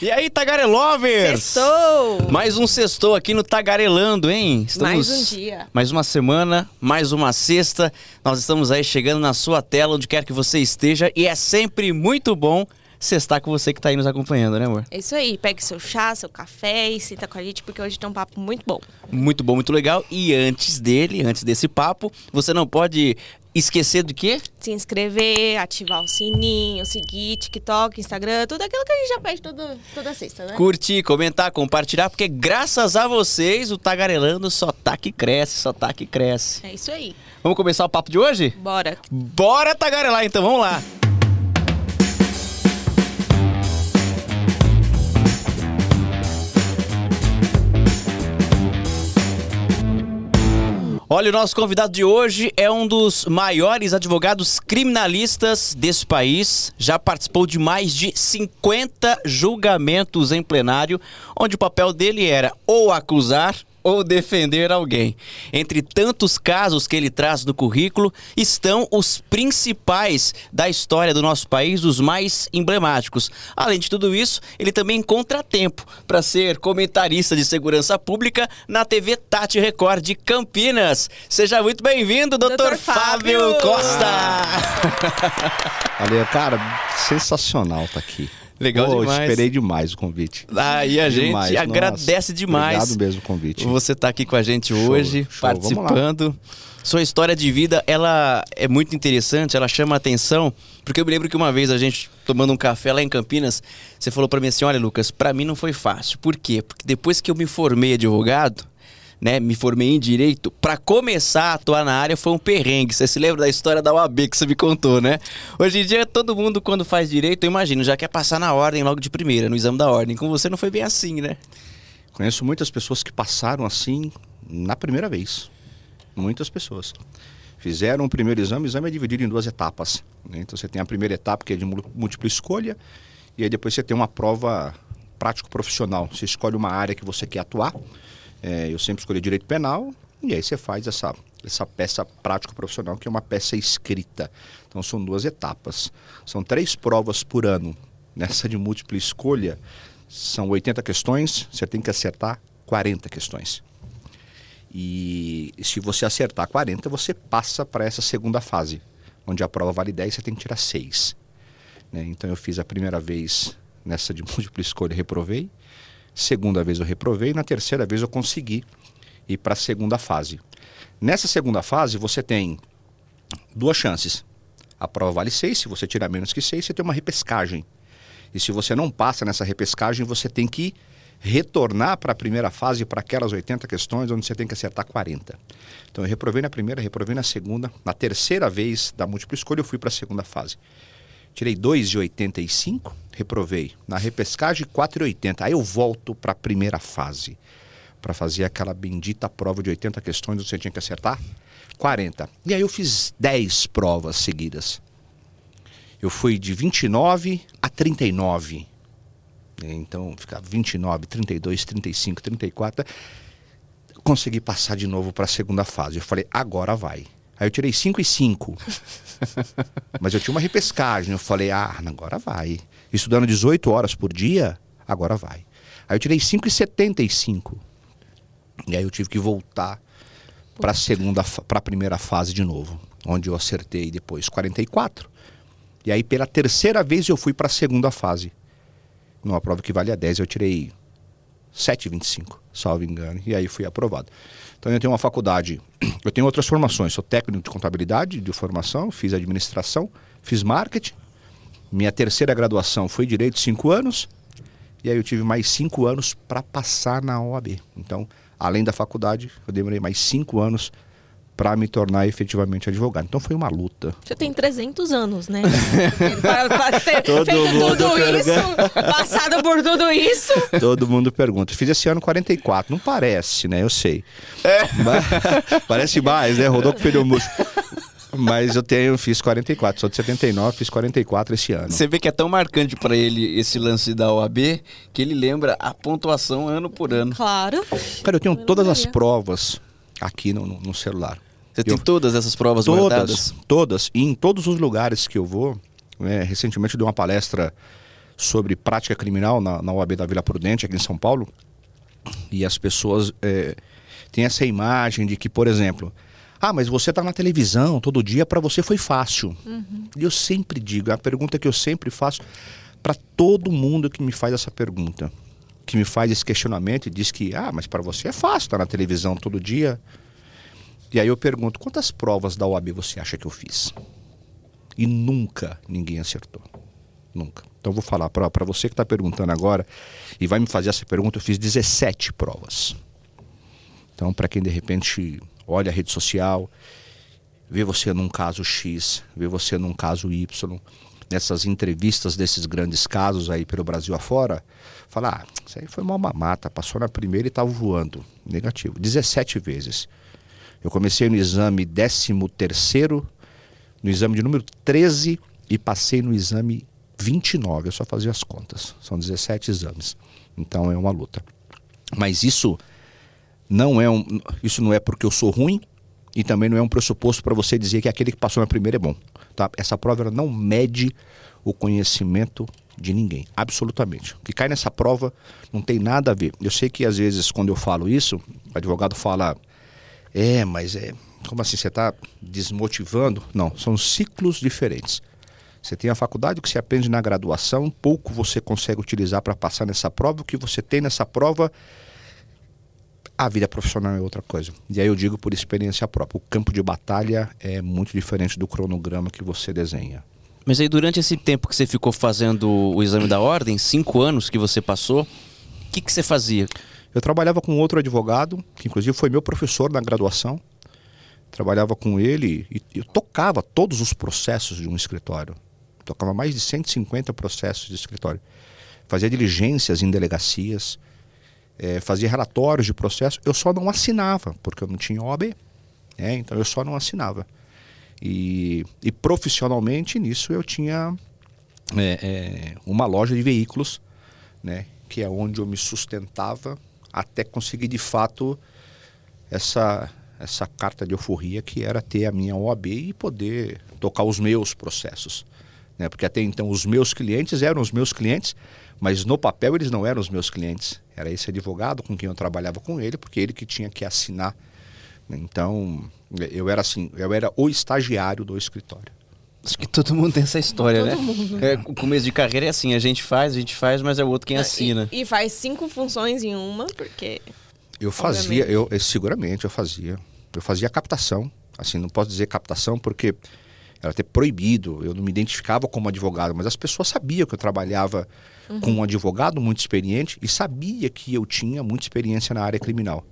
E aí, Tagarelovers? Sextou! Mais um sextou aqui no Tagarelando, hein? Mais um dia. Mais uma semana, mais uma sexta. Nós estamos aí chegando na sua tela, onde quer que você esteja. E é sempre muito bom sextar com você que tá aí nos acompanhando, né, amor? É isso aí. Pegue seu chá, seu café e sinta com a gente, porque hoje tem um papo muito bom. Muito bom, muito legal. E antes dele, antes desse papo, você não pode esquecer do quê? Se inscrever, ativar o sininho, seguir TikTok, Instagram, tudo aquilo que a gente já pede todo, toda sexta, né? Curtir, comentar, compartilhar, porque graças a vocês o Tagarelando só tá que cresce, só tá que cresce. É isso aí. Vamos começar o papo de hoje? Bora. Bora tagarelar então, vamos lá. Olha, o nosso convidado de hoje é um dos maiores advogados criminalistas desse país. Já participou de mais de 50 julgamentos em plenário, onde o papel dele era ou acusar ou defender alguém. Entre tantos casos que ele traz no currículo, estão os principais da história do nosso país, os mais emblemáticos. Além de tudo isso, ele também encontra tempo para ser comentarista de segurança pública na TV Tati Record de Campinas. Seja muito bem-vindo, doutor Dr. Fábio Fábio. Costa. Valeu, cara, sensacional tá aqui. Legal Pô, demais. Esperei demais o convite. Ah, e a gente Demais, nossa. agradece demais. Obrigado mesmo o convite. Você tá aqui com a gente Show, hoje, show. Lá. participando. Sua história de vida, ela é muito interessante, ela chama a atenção, porque eu me lembro que uma vez a gente tomando um café lá em Campinas, você falou pra mim assim: "Olha, Lucas, pra mim não foi fácil. Por quê? Porque depois que eu me formei advogado, né, me formei em direito, pra começar a atuar na área foi um perrengue. Você se lembra da história da UAB que você me contou, né? Hoje em dia todo mundo quando faz direito, eu imagino, já quer passar na ordem logo de primeira, no exame da ordem. Com você não foi bem assim, né? Conheço muitas pessoas que passaram assim na primeira vez. Muitas pessoas. Fizeram o primeiro exame, o exame é dividido em duas etapas. né? Então você tem a primeira etapa que é de múltipla escolha, e aí depois você tem uma prova prático-profissional. Você escolhe uma área que você quer atuar. É, eu sempre escolhi direito penal, e aí você faz essa, essa peça prático-profissional, que é uma peça escrita. Então são duas etapas. São três provas por ano. Nessa de múltipla escolha, são 80 questões, você tem que acertar 40 questões. E se você acertar 40, você passa para essa segunda fase, onde a prova vale 10, você tem que tirar 6. né? Então eu fiz a primeira vez nessa de múltipla escolha, reprovei. Segunda vez eu reprovei. Na terceira vez eu consegui ir para a segunda fase. Nessa segunda fase, você tem duas chances. A prova vale 6, se você tirar menos que 6, você tem uma repescagem. E se você não passa nessa repescagem, você tem que retornar para a primeira fase, para aquelas 80 questões, onde você tem que acertar 40. Então eu reprovei na primeira, reprovei na segunda. Na terceira vez da múltipla escolha, eu fui para a segunda fase. Tirei 2,85, reprovei. Na repescagem, 4,80. Aí eu volto para a primeira fase, para fazer aquela bendita prova de 80 questões, você tinha que acertar 40. E aí eu fiz 10 provas seguidas. Eu fui de 29 a 39. Então, ficava 29, 32, 35, 34. Consegui passar de novo para a segunda fase. Eu falei, agora vai. Aí eu tirei 5 e 5. Mas eu tinha uma repescagem. Eu falei, ah, agora vai. Estudando 18 horas por dia, agora vai. Aí eu tirei 5 e 75. Aí eu tive que voltar para a segunda, para a primeira fase de novo, onde eu acertei depois 44. E aí pela terceira vez eu fui para a segunda fase. Numa prova que valia 10, eu tirei 7,25, salvo engano, e aí fui aprovado. Então eu tenho uma faculdade, eu tenho outras formações, sou técnico de contabilidade de formação, fiz administração, fiz marketing. Minha terceira graduação foi direito, cinco anos, e aí eu tive mais cinco anos para passar na OAB. Então, além da faculdade, eu demorei mais cinco anos para me tornar efetivamente advogado. Então foi uma luta. Você tem 300 anos, né? Ter Todo feito mundo tudo pergunta. isso, passado por tudo isso. Todo mundo pergunta. Fiz esse ano 44. Não parece, né? Eu sei. Mas- parece mais, né? Rodolfo Pneumus. Mas eu tenho, fiz 44. Sou de 79, fiz 44 esse ano. Você vê que é tão marcante pra ele esse lance da OAB que ele lembra a pontuação ano por ano. Claro. Cara, eu tenho Eu todas as provas aqui no, no- no celular. Você tem Eu- todas essas provas Todas, guardadas? todas. E em todos os lugares que eu vou, né, recentemente eu dei uma palestra sobre prática criminal na, na OAB da Vila Prudente, aqui em São Paulo. E as pessoas é, têm essa imagem de que, por exemplo, ah, mas você está na televisão todo dia, para você foi fácil. Uhum. E eu sempre digo, é a pergunta que eu sempre faço para todo mundo que me faz essa pergunta, que me faz esse questionamento e diz que, ah, mas para você é fácil estar tá na televisão todo dia. E aí eu pergunto, quantas provas da OAB você acha que eu fiz? E nunca ninguém acertou. Nunca. Então eu vou falar para você que está perguntando agora e vai me fazer essa pergunta, eu fiz 17 provas. Então, para quem de repente olha a rede social, vê você num caso X, vê você num caso Y, nessas entrevistas desses grandes casos aí pelo Brasil afora, fala, ah, isso aí foi uma mamata, passou na primeira e estava voando. Negativo. 17 vezes. Eu comecei no exame 13 terceiro, no exame de número 13 e passei no exame 29. Eu só fazia as contas. São 17 exames. Então é uma luta. Mas isso não é um, isso não é porque eu sou ruim e também não é um pressuposto para você dizer que aquele que passou na primeira é bom. Tá? Essa prova não mede o conhecimento de ninguém, absolutamente. O que cai nessa prova não tem nada a ver. Eu sei que às vezes quando eu falo isso, o advogado fala, é, mas é, como assim você está desmotivando? Não, são ciclos diferentes. Você tem a faculdade que você aprende na graduação, pouco você consegue utilizar para passar nessa prova. O que você tem nessa prova a vida profissional é outra coisa. E aí eu digo por experiência própria: o campo de batalha é muito diferente do cronograma que você desenha. Mas aí, durante esse tempo que você ficou fazendo o exame da ordem, cinco anos que você passou, o que, que você fazia? Eu trabalhava com outro advogado, que inclusive foi meu professor na graduação. Trabalhava com ele e eu tocava todos os processos de um escritório. Tocava mais de 150 processos de escritório. Fazia diligências em delegacias é, fazia relatórios de processo, eu só não assinava, porque eu não tinha OAB. Né? Então eu só não assinava. E, e profissionalmente nisso eu tinha é, é, uma loja de veículos, né? que é onde eu me sustentava até conseguir de fato essa, essa carta de euforia que era ter a minha OAB e poder tocar os meus processos. Né? Porque até então os meus clientes eram os meus clientes, mas no papel eles não eram os meus clientes. Era esse advogado com quem eu trabalhava com ele, porque ele que tinha que assinar. Então, eu era assim, eu era o estagiário do escritório. Acho que todo mundo tem essa história, todo né? Mundo. É, o começo de carreira é assim, a gente faz, a gente faz, mas é o outro quem assina. E, e faz cinco funções em uma, porque. Eu fazia, eu, eu, seguramente eu fazia. Eu fazia captação. Assim, não posso dizer captação porque era até proibido. Eu não me identificava como advogado, mas as pessoas sabiam que eu trabalhava uhum. com um advogado muito experiente e sabia que eu tinha muita experiência na área criminal.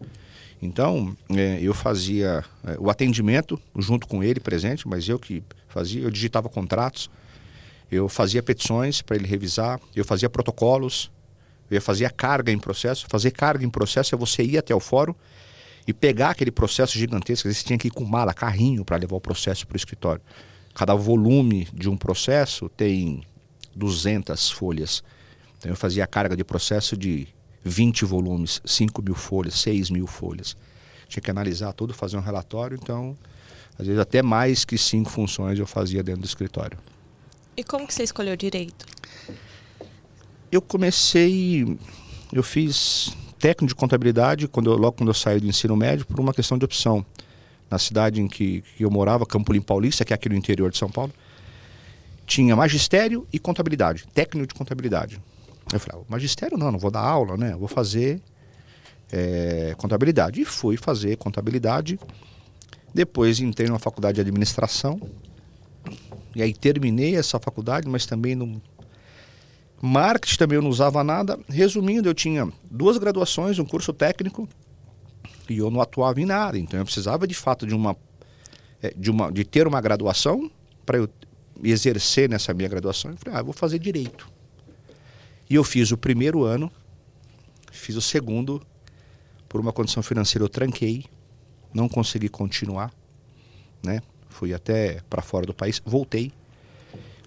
Então, é, eu fazia é, o atendimento junto com ele presente, mas eu que fazia, eu digitava contratos, eu fazia petições para ele revisar, eu fazia protocolos, eu fazia carga em processo. Fazer carga em processo é você ir até o fórum e pegar aquele processo gigantesco, às vezes você tinha que ir com mala, carrinho para levar o processo para o escritório. Cada volume de um processo tem 200 folhas. Então eu fazia a carga de processo de 20 volumes, 5 mil folhas, 6 mil folhas. Tinha que analisar tudo, fazer um relatório, então, às vezes até mais que cinco funções eu fazia dentro do escritório. E como que você escolheu direito? Eu comecei, eu fiz técnico de contabilidade quando eu, logo quando eu saí do ensino médio por uma questão de opção. Na cidade em que, que eu morava, Campolim Paulista, que é aqui no interior de São Paulo, tinha magistério e contabilidade, técnico de contabilidade. Eu falei, ah, magistério não, não vou dar aula, né? Vou fazer é, contabilidade. E fui fazer contabilidade. Depois entrei numa faculdade de administração. E aí terminei essa faculdade, mas também não. Marketing também eu não usava nada. Resumindo, eu tinha duas graduações, um curso técnico, e eu não atuava em nada. Então eu precisava de fato de uma. É, de, uma, de ter uma graduação para eu exercer nessa minha graduação. Eu falei, ah, eu vou fazer direito. E eu fiz o primeiro ano, fiz o segundo, por uma condição financeira eu tranquei, não consegui continuar, né? Fui até para fora do país, voltei.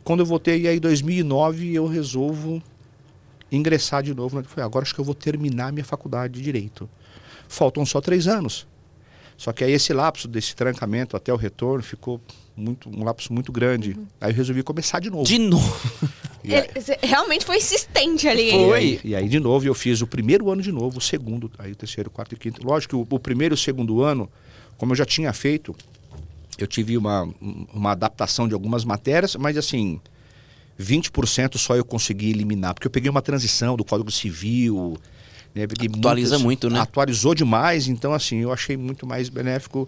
Quando eu voltei, aí em 2009 eu resolvo ingressar de novo. Né? Falei, agora acho que eu vou terminar minha faculdade de Direito. Faltam só três anos. Só que aí esse lapso desse trancamento até o retorno ficou muito, um lapso muito grande. Aí eu resolvi começar de novo. De novo. Ele realmente foi insistente ali. hein? Foi. E aí, e aí, de novo, eu fiz o primeiro ano de novo, o segundo, aí o terceiro, o quarto e o quinto. Lógico que o, o primeiro e o segundo ano, como eu já tinha feito, eu tive uma, uma adaptação de algumas matérias, mas assim, 20% só eu consegui eliminar, porque eu peguei uma transição do Código Civil. Né, Atualiza muito, né? Atualizou demais, então assim, eu achei muito mais benéfico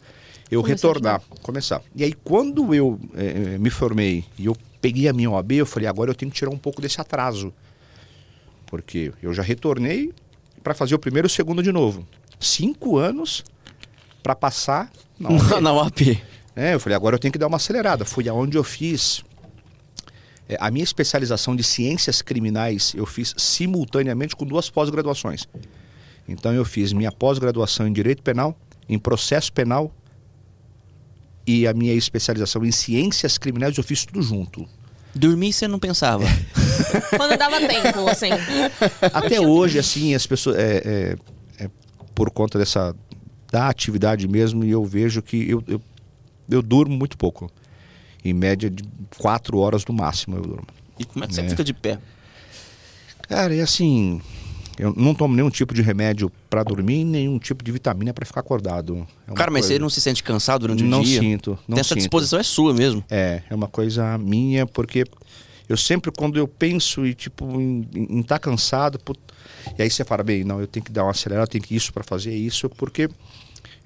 eu Começar de retornar, começar. E aí, quando eu eh, me formei e eu peguei a minha OAB, eu falei, agora eu tenho que tirar um pouco desse atraso. Porque eu já retornei para fazer o primeiro e o segundo de novo. Cinco anos para passar na OAB. Na UAP. É, eu falei, agora eu tenho que dar uma acelerada. Foi aonde eu fiz. É, a minha especialização de ciências criminais eu fiz simultaneamente com duas pós-graduações. Então eu fiz minha pós-graduação em Direito Penal, em Processo Penal e a minha especialização em Ciências Criminais eu fiz tudo junto. Dormir você não pensava. Quando dava tempo, assim. Até hoje, assim, as pessoas. É, é, é por conta dessa. da atividade mesmo, e eu vejo que eu, eu, eu durmo muito pouco. Em média de quatro horas no máximo eu durmo. E como é que você É. fica de pé? Cara, e assim. Eu não tomo nenhum tipo de remédio para dormir, nenhum tipo de vitamina para ficar acordado. É Cara, mas coisa- você não se sente cansado durante o Não dia? sinto, não Essa sinto. disposição é sua mesmo. É, é uma coisa minha, porque eu sempre, quando eu penso e, tipo, em estar cansado, put- e aí você fala, bem, não, eu tenho que dar uma acelerada, eu tenho que isso para fazer isso, porque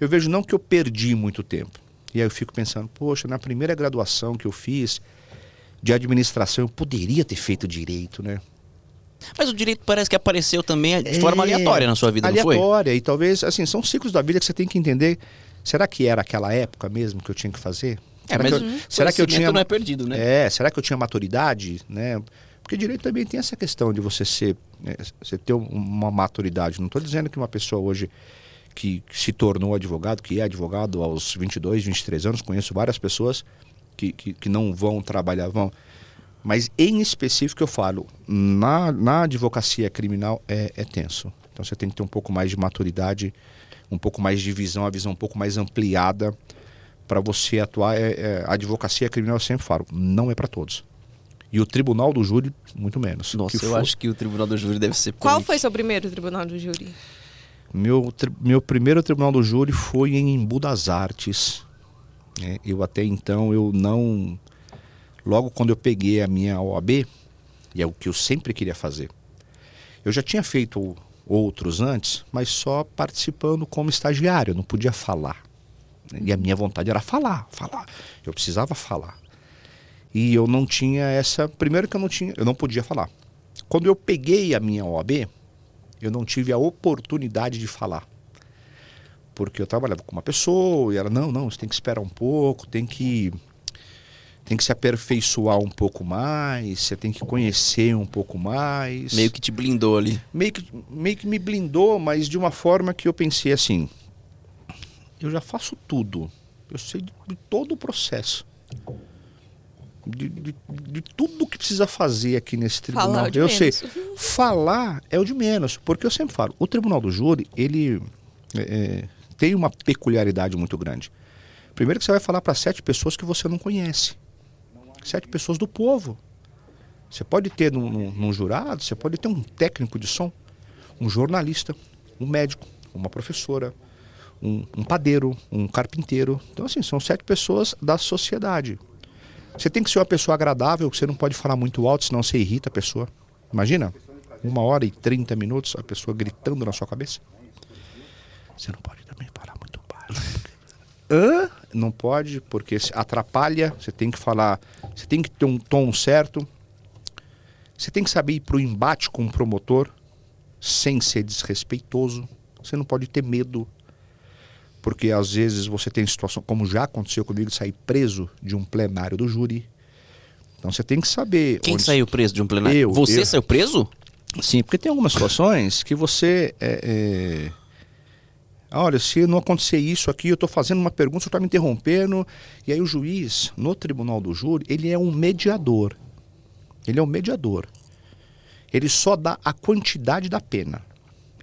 eu vejo não que eu perdi muito tempo. E aí eu fico pensando, poxa, na primeira graduação que eu fiz de administração, eu poderia ter feito direito, né? Mas o direito parece que apareceu também de forma É, aleatória na sua vida, não foi? Aleatória, e talvez, assim, são ciclos da vida que você tem que entender. Será que era aquela época mesmo que eu tinha que fazer? É, será mas que eu, será que eu tinha não é perdido, né? É, será que eu tinha maturidade, né? Porque direito também tem essa questão de você ser, né, você ter um- uma maturidade. Não estou dizendo que uma pessoa hoje que se tornou advogado, que é advogado aos 22, 23 anos, conheço várias pessoas que, que, que não vão trabalhar, vão. Mas em específico eu falo, na, na advocacia criminal é, é tenso. Então você tem que ter um pouco mais de maturidade, um pouco mais de visão, a visão um pouco mais ampliada para você atuar. É, é, a advocacia criminal eu sempre falo, não é para todos. E o tribunal do júri, muito menos. Nossa, Que eu for- acho que o tribunal do júri deve ser Qual foi seu primeiro tribunal do júri? Meu, meu primeiro tribunal do júri foi em Embu das Artes. né? Eu até então eu não. Logo quando eu peguei a minha OAB, e é o que eu sempre queria fazer. Eu já tinha feito outros antes, mas só participando como estagiário, eu não podia falar. né? E a minha vontade era falar, falar. Eu precisava falar. E eu não tinha essa. Primeiro que eu não tinha, eu não podia falar. Quando eu peguei a minha OAB, eu não tive a oportunidade de falar. Porque eu trabalhava com uma pessoa e ela, não, não, você tem que esperar um pouco, tem que tem que se aperfeiçoar um pouco mais, você tem que conhecer um pouco mais. Meio que te blindou ali. meio que, meio que me blindou, mas de uma forma que eu pensei assim: eu já faço tudo, eu sei de, todo o processo. De, de, de tudo que precisa fazer aqui nesse tribunal. é eu menos. sei. Falar é o de menos, porque eu sempre falo, o tribunal do júri, ele é, é, tem uma peculiaridade muito grande. Primeiro que você vai falar para sete pessoas que você não conhece. Sete pessoas do povo. Você pode ter num, num- num jurado, você pode ter um técnico de som, um jornalista, um médico, uma professora, um, um padeiro, um carpinteiro. Então, assim, são sete pessoas da sociedade. Você tem que ser uma pessoa agradável, você não pode falar muito alto, senão você irrita a pessoa. Imagina, uma hora e trinta minutos a pessoa gritando na sua cabeça. Você não pode também falar muito baixo. Hã? Não pode, porque atrapalha. Você tem que falar, você tem que ter um tom certo. Você tem que saber ir para o embate com o promotor sem ser desrespeitoso. Você não pode ter medo. Porque às vezes você tem situação, como já aconteceu comigo, de sair preso de um plenário do júri. Então você tem que saber. Quem onde- saiu preso de um plenário? Eu, Você eu. saiu preso? Sim, porque tem algumas situações que você. É, é, Olha, se não acontecer isso aqui, eu estou fazendo uma pergunta, você está me interrompendo. E aí o juiz, no tribunal do júri, ele é um mediador. Ele é um mediador. Ele só dá a quantidade da pena.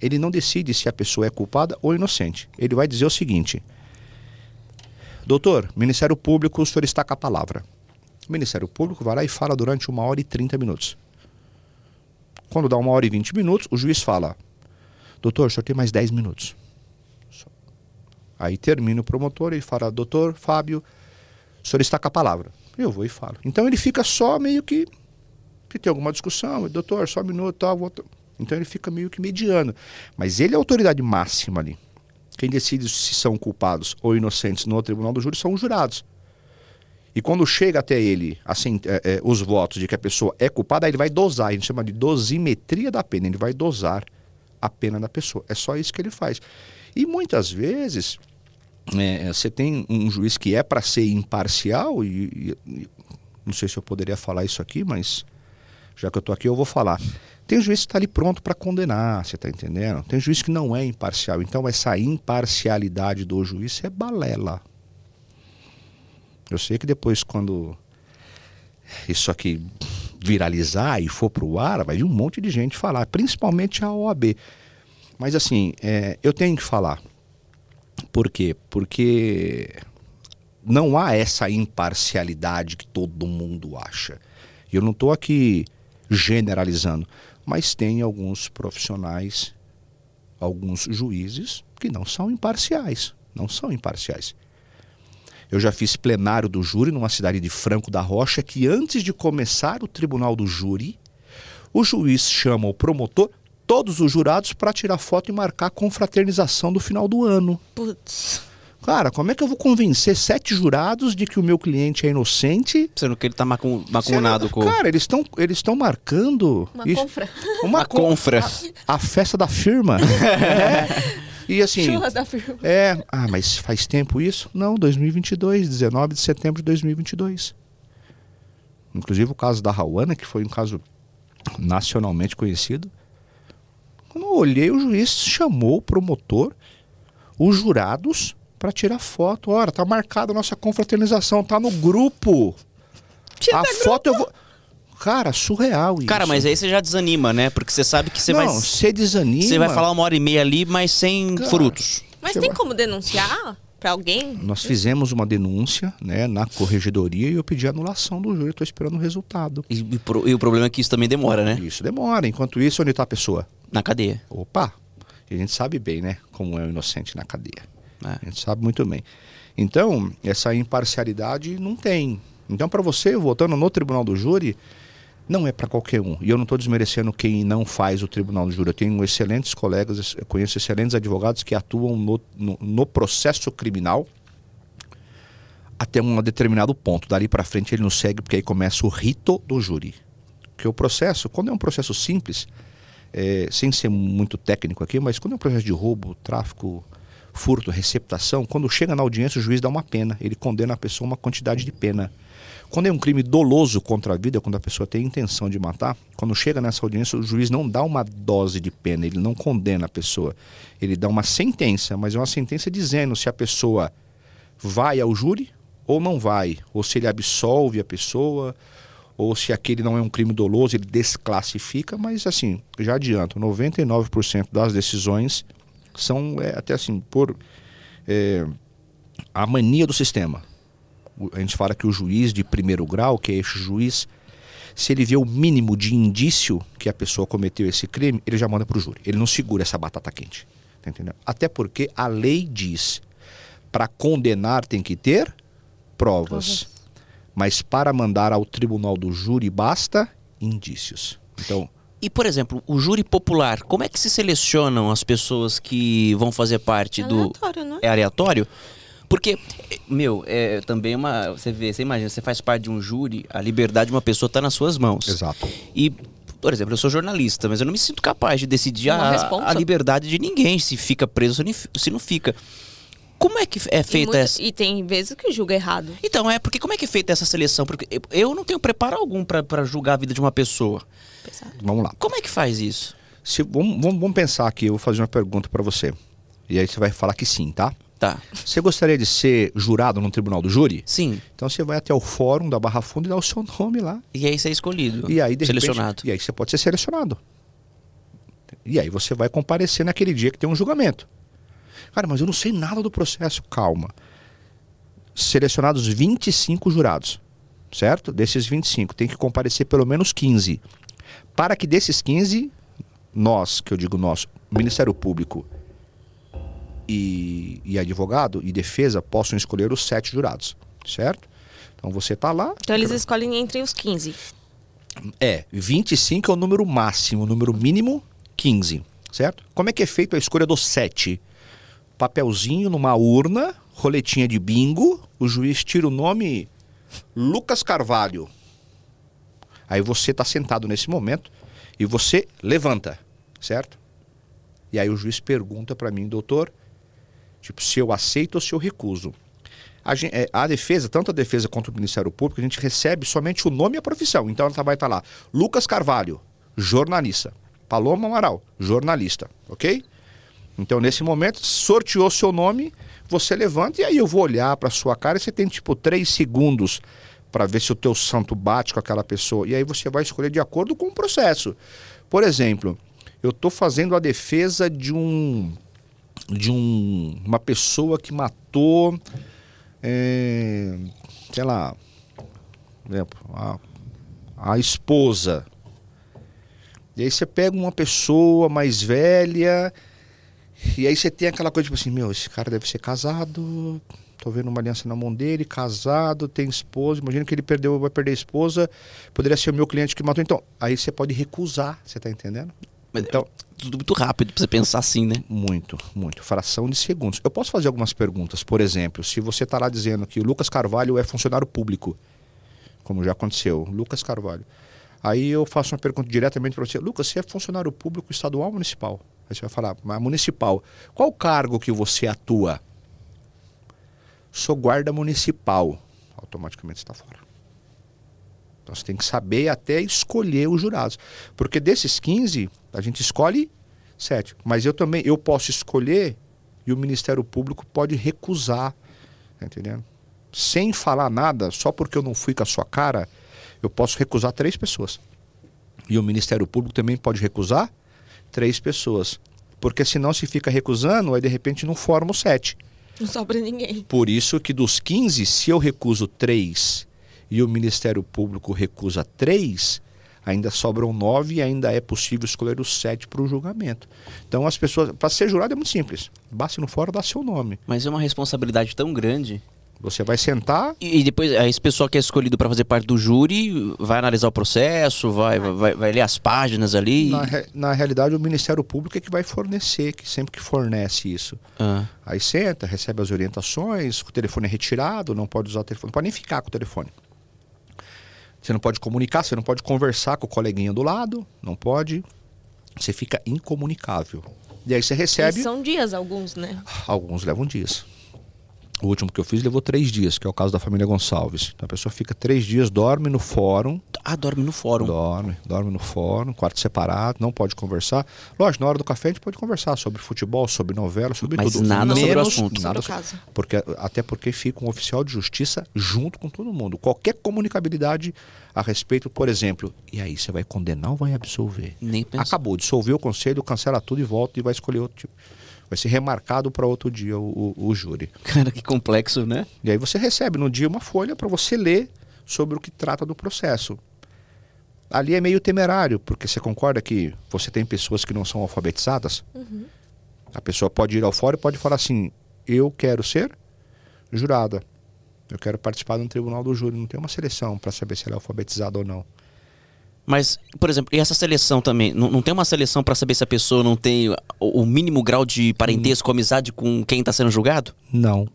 Ele não decide se a pessoa é culpada ou inocente. Ele vai dizer o seguinte: Doutor, Ministério Público, o senhor está com a palavra. O Ministério Público vai lá e fala durante uma hora e 30 minutos. Quando dá uma hora e 20 minutos, o juiz fala: Doutor, o senhor tem mais 10 minutos. Aí termina o promotor e fala: Doutor Fábio, o senhor está com a palavra. Eu vou e falo. Então ele fica só meio que. que tem alguma discussão, doutor, só um minuto, tal, vou... Então ele fica meio que mediano. Mas ele é a autoridade máxima ali. Quem decide se são culpados ou inocentes no tribunal do júri são os jurados. E quando chega até ele assim, é, é, os votos de que a pessoa é culpada, ele vai dosar, a gente chama de dosimetria da pena, ele vai dosar a pena da pessoa. É só isso que ele faz. E muitas vezes é, você tem um juiz que é para ser imparcial, e, e, não sei se eu poderia falar isso aqui, mas já que eu estou aqui eu vou falar. Tem juiz que está ali pronto para condenar, você está entendendo? Tem juiz que não é imparcial. Então essa imparcialidade do juiz é balela. Eu sei que depois, quando isso aqui viralizar e for para o ar, vai vir um monte de gente falar, principalmente a OAB. Mas assim, é, eu tenho que falar. Por quê? Porque não há essa imparcialidade que todo mundo acha. Eu não estou aqui generalizando, mas tem alguns profissionais, alguns juízes que não são imparciais. Não são imparciais. Eu já fiz plenário do júri numa cidade de Franco da Rocha que antes de começar o tribunal do júri, o juiz chama o promotor, todos os jurados para tirar foto e marcar a confraternização do final do ano. Putz. Cara, como é que eu vou convencer sete jurados de que o meu cliente é inocente? Sendo que ele tá macu macumunado com. Cara, eles estão eles estão marcando. Uma isso- confra. Uma, con- confra. A, a festa da firma. É. E assim. Churras da firma. É, ah, mas faz tempo isso? Não, 2022, 19 de setembro de 2022. Inclusive o caso da Rauana, que foi um caso nacionalmente conhecido. Quando eu olhei, o juiz chamou o promotor, os jurados, para tirar foto. Ora, tá marcada a nossa confraternização, tá no grupo. Tira a foto eu vou. Cara, surreal isso. Cara, mas aí você já desanima, né? Porque você sabe que você Não, vai. você desanima. Você vai falar uma hora e meia ali, mas sem Cara. frutos. Mas tem vai- como denunciar pra alguém? Nós fizemos uma denúncia né, na corregedoria e eu pedi anulação do júri. Estou esperando o resultado. E, e pro- e o problema é que isso também demora, né? Isso demora. Enquanto isso, onde está a pessoa? Na cadeia. Opa! E a gente sabe bem, né? Como é o inocente na cadeia. É. A gente sabe muito bem. Então, essa imparcialidade não tem. Então, para você, votando no tribunal do júri, não é para qualquer um. E eu não estou desmerecendo quem não faz o tribunal do júri. Eu tenho excelentes colegas, eu conheço excelentes advogados que atuam no, no, no processo criminal até um determinado ponto. Dali para frente ele não segue, porque aí começa o rito do júri. Porque o processo, quando é um processo simples, é, sem ser muito técnico aqui, mas quando é um processo de roubo, tráfico, furto, receptação, quando chega na audiência o juiz dá uma pena, ele condena a pessoa a uma quantidade de pena. Quando é um crime doloso contra a vida, quando a pessoa tem intenção de matar, quando chega nessa audiência o juiz não dá uma dose de pena, ele não condena a pessoa, ele dá uma sentença, mas é uma sentença dizendo se a pessoa vai ao júri ou não vai, ou se ele absolve a pessoa, ou se aquele não é um crime doloso, ele desclassifica, mas assim, já adianto, 99% das decisões são é, até assim, por é, a mania do sistema. A gente fala que o juiz de primeiro grau, que é esse juiz, se ele vê o mínimo de indício que a pessoa cometeu esse crime, ele já manda para o júri. Ele não segura essa batata quente. Tá entendendo? Até porque a lei diz, para condenar tem que ter provas. Mas para mandar ao tribunal do júri basta indícios. Então, E, por exemplo, o júri popular, como é que se selecionam as pessoas que vão fazer parte do. Aleatório, não é? É aleatório? Porque, meu, é também uma. Você vê, você imagina, você faz parte de um júri, a liberdade de uma pessoa está nas suas mãos. exato. E, por exemplo, eu sou jornalista, mas eu não me sinto capaz de decidir a, a liberdade de ninguém, se fica preso ou se não- fica. Como é que é E, feita essa. e tem vezes que julga errado. Então, é porque como é que é feita essa seleção? Porque eu- não tenho preparo algum pra julgar a vida de uma pessoa. Pesado. Vamos lá. Como é que faz isso? Se, vamos, vamos, vamos pensar aqui, eu vou fazer uma pergunta para você. E aí você vai falar que sim, tá? Tá. Você gostaria de ser jurado no tribunal do júri? Sim. Então você vai até o fórum da Barra Funda e dá o seu nome lá. E aí você é escolhido. E aí, de repente- selecionado. e aí você pode ser selecionado. E aí você vai comparecer naquele dia que tem um julgamento. Cara, mas eu não sei nada do processo. Calma. selecionados 25 jurados, certo? Desses 25, tem que comparecer pelo menos 15. Para que desses 15, nós, que eu digo nós, Ministério Público e, e advogado e defesa possam escolher os sete jurados, certo? Então você está lá. Então eles escolhem entre os 15. É, 25 é o número máximo, o número mínimo 15, certo? Como é que é feita a escolha dos sete? Papelzinho numa urna, roletinha de bingo, o juiz tira o nome Lucas Carvalho. Aí você está sentado nesse momento e você levanta, certo? E aí o juiz pergunta para mim, doutor, tipo, se eu aceito ou se eu recuso. A, gen- é, a defesa, tanto a defesa quanto o Ministério Público, a gente recebe somente o nome e a profissão. Então ela vai estar lá, Lucas Carvalho, jornalista. Paloma Amaral, jornalista, ok? Então, nesse momento, sorteou seu nome, você levanta e aí eu vou olhar para sua cara e você tem tipo três segundos para ver se o teu santo bate com aquela pessoa. E aí você vai escolher de acordo com o processo. Por exemplo, eu estou fazendo a defesa de um de um, uma pessoa que matou, é, sei lá, a, a esposa. E aí você pega uma pessoa mais velha e aí você tem aquela coisa tipo assim, meu, esse cara deve ser casado, tô vendo uma aliança na mão dele, casado, tem esposa, imagina que ele perdeu, vai perder a esposa, poderia ser o meu cliente que matou. Então, aí você pode recusar, você tá entendendo? Mas Então, Tudo muito rápido pra você pensar assim, né? muito, muito. Fração de segundos. Eu posso fazer algumas perguntas. Por exemplo, se você está lá dizendo que o Lucas Carvalho é funcionário público, como já aconteceu, Lucas Carvalho. Aí eu faço uma pergunta diretamente para você. Lucas, você é funcionário público estadual ou municipal? Aí você vai falar, mas municipal. Qual cargo que você atua? Sou guarda municipal. Automaticamente está fora. Então você tem que saber até escolher os jurados. Porque desses 15, a gente escolhe sete. Mas eu também eu posso escolher e o Ministério Público pode recusar. Tá entendendo? Sem falar nada, só porque eu não fui com a sua cara, eu posso recusar três pessoas. E o Ministério Público também pode recusar três pessoas. Porque senão se fica recusando, aí de repente não forma os sete. Não sobra ninguém. Por isso que dos 15, se eu recuso três e o Ministério Público recusa três, ainda sobram nove e ainda é possível escolher os sete para o julgamento. Então as pessoas, para ser jurado é muito simples. Basta no fórum dar seu nome. Mas é uma responsabilidade tão grande. Você vai sentar, E e depois, esse pessoal que é escolhido pra fazer parte do júri vai analisar o processo, vai, vai, vai ler as páginas ali. na, re- na realidade o Ministério Público é que vai fornecer, que sempre que fornece isso. Ah, Aí senta, recebe as orientações, o telefone é retirado, não pode usar o telefone, não pode nem ficar com o telefone. Você não pode comunicar, você não pode conversar com o coleguinha do lado, não pode. Você fica incomunicável. E aí você recebe. E são dias alguns, né? Alguns levam dias. O último que eu fiz levou três dias, que é o caso da família Gonçalves. Então a pessoa fica três dias, dorme no fórum, ah, dorme no fórum. Dorme, dorme no fórum, quarto separado, não pode conversar. Lógico, na hora do café a gente pode conversar sobre futebol, sobre novela, sobre Mas tudo. nada sobre o Menos- assunto. Nada Sobre o so- caso. Porque, até porque fica um oficial de justiça junto com todo mundo. Qualquer comunicabilidade a respeito, por exemplo, e aí, você vai condenar ou vai absolver? Nem pensar. Acabou, dissolveu o conselho, cancela tudo e volta e vai escolher outro tipo. Vai ser remarcado para outro dia o, o- o júri. Cara, que complexo, né? E aí você recebe no dia uma folha para você ler sobre o que trata do processo. Ali é meio temerário, porque você concorda que você tem pessoas que não são alfabetizadas? A pessoa pode ir ao fórum e pode falar assim: eu quero ser jurada. Eu quero participar de um tribunal do júri. Não tem uma seleção para saber se ela é alfabetizada ou não. Mas, por exemplo, e essa seleção também? Não, não tem uma seleção pra saber se a pessoa não tem o, o mínimo grau de parentesco, amizade com quem tá sendo julgado? Não.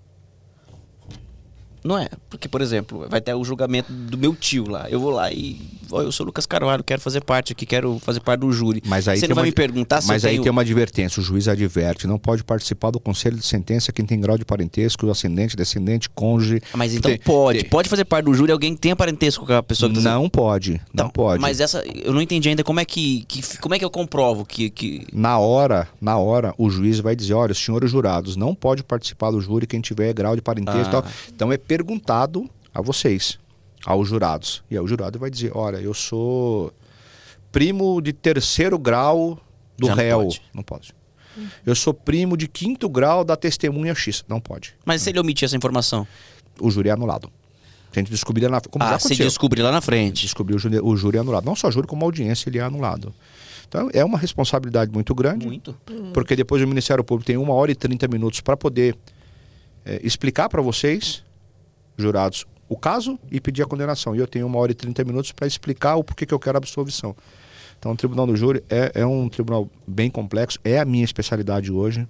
Não é? Porque, por exemplo, vai ter o julgamento do meu tio lá. Eu vou lá e. Ó, eu sou Lucas Carvalho, quero fazer parte aqui, quero fazer parte do júri. Mas aí Você não vai uma- me perguntar se Mas aí tenho... tem uma advertência, o juiz adverte, não pode participar do conselho de sentença quem tem grau de parentesco, ascendente, descendente, cônjuge. Mas então Tem- pode. tem- Pode fazer parte do júri alguém que tenha parentesco com a pessoa que tá Não pode, não Então, pode. Mas essa. Eu não entendi ainda como é que. que- como é que eu comprovo que. que... Na hora, na hora, o juiz vai dizer, olha, os senhores jurados, não pode participar do júri quem tiver grau de parentesco e Ah. tal. Então é perguntado a vocês, aos jurados. E aí o jurado vai dizer, olha, eu sou primo de terceiro grau do Já não réu. pode. Não pode. Eu sou primo de quinto grau da testemunha X. Não pode. Mas se ele omitir essa informação? o júri é anulado. A gente descobrir lá na como Ah, se descobrir lá na frente. descobrir o júri, o júri anulado. Não só júri, como audiência ele é anulado. Então é uma responsabilidade muito grande. Muito. Porque depois o Ministério Público tem uma hora e 30 minutos para poder eh, explicar para vocês, jurados, o caso e pedir a condenação. E eu tenho uma hora e 30 minutos para explicar o porquê que eu quero absolvição. Então o Tribunal do Júri é, é um tribunal bem complexo, é a minha especialidade hoje,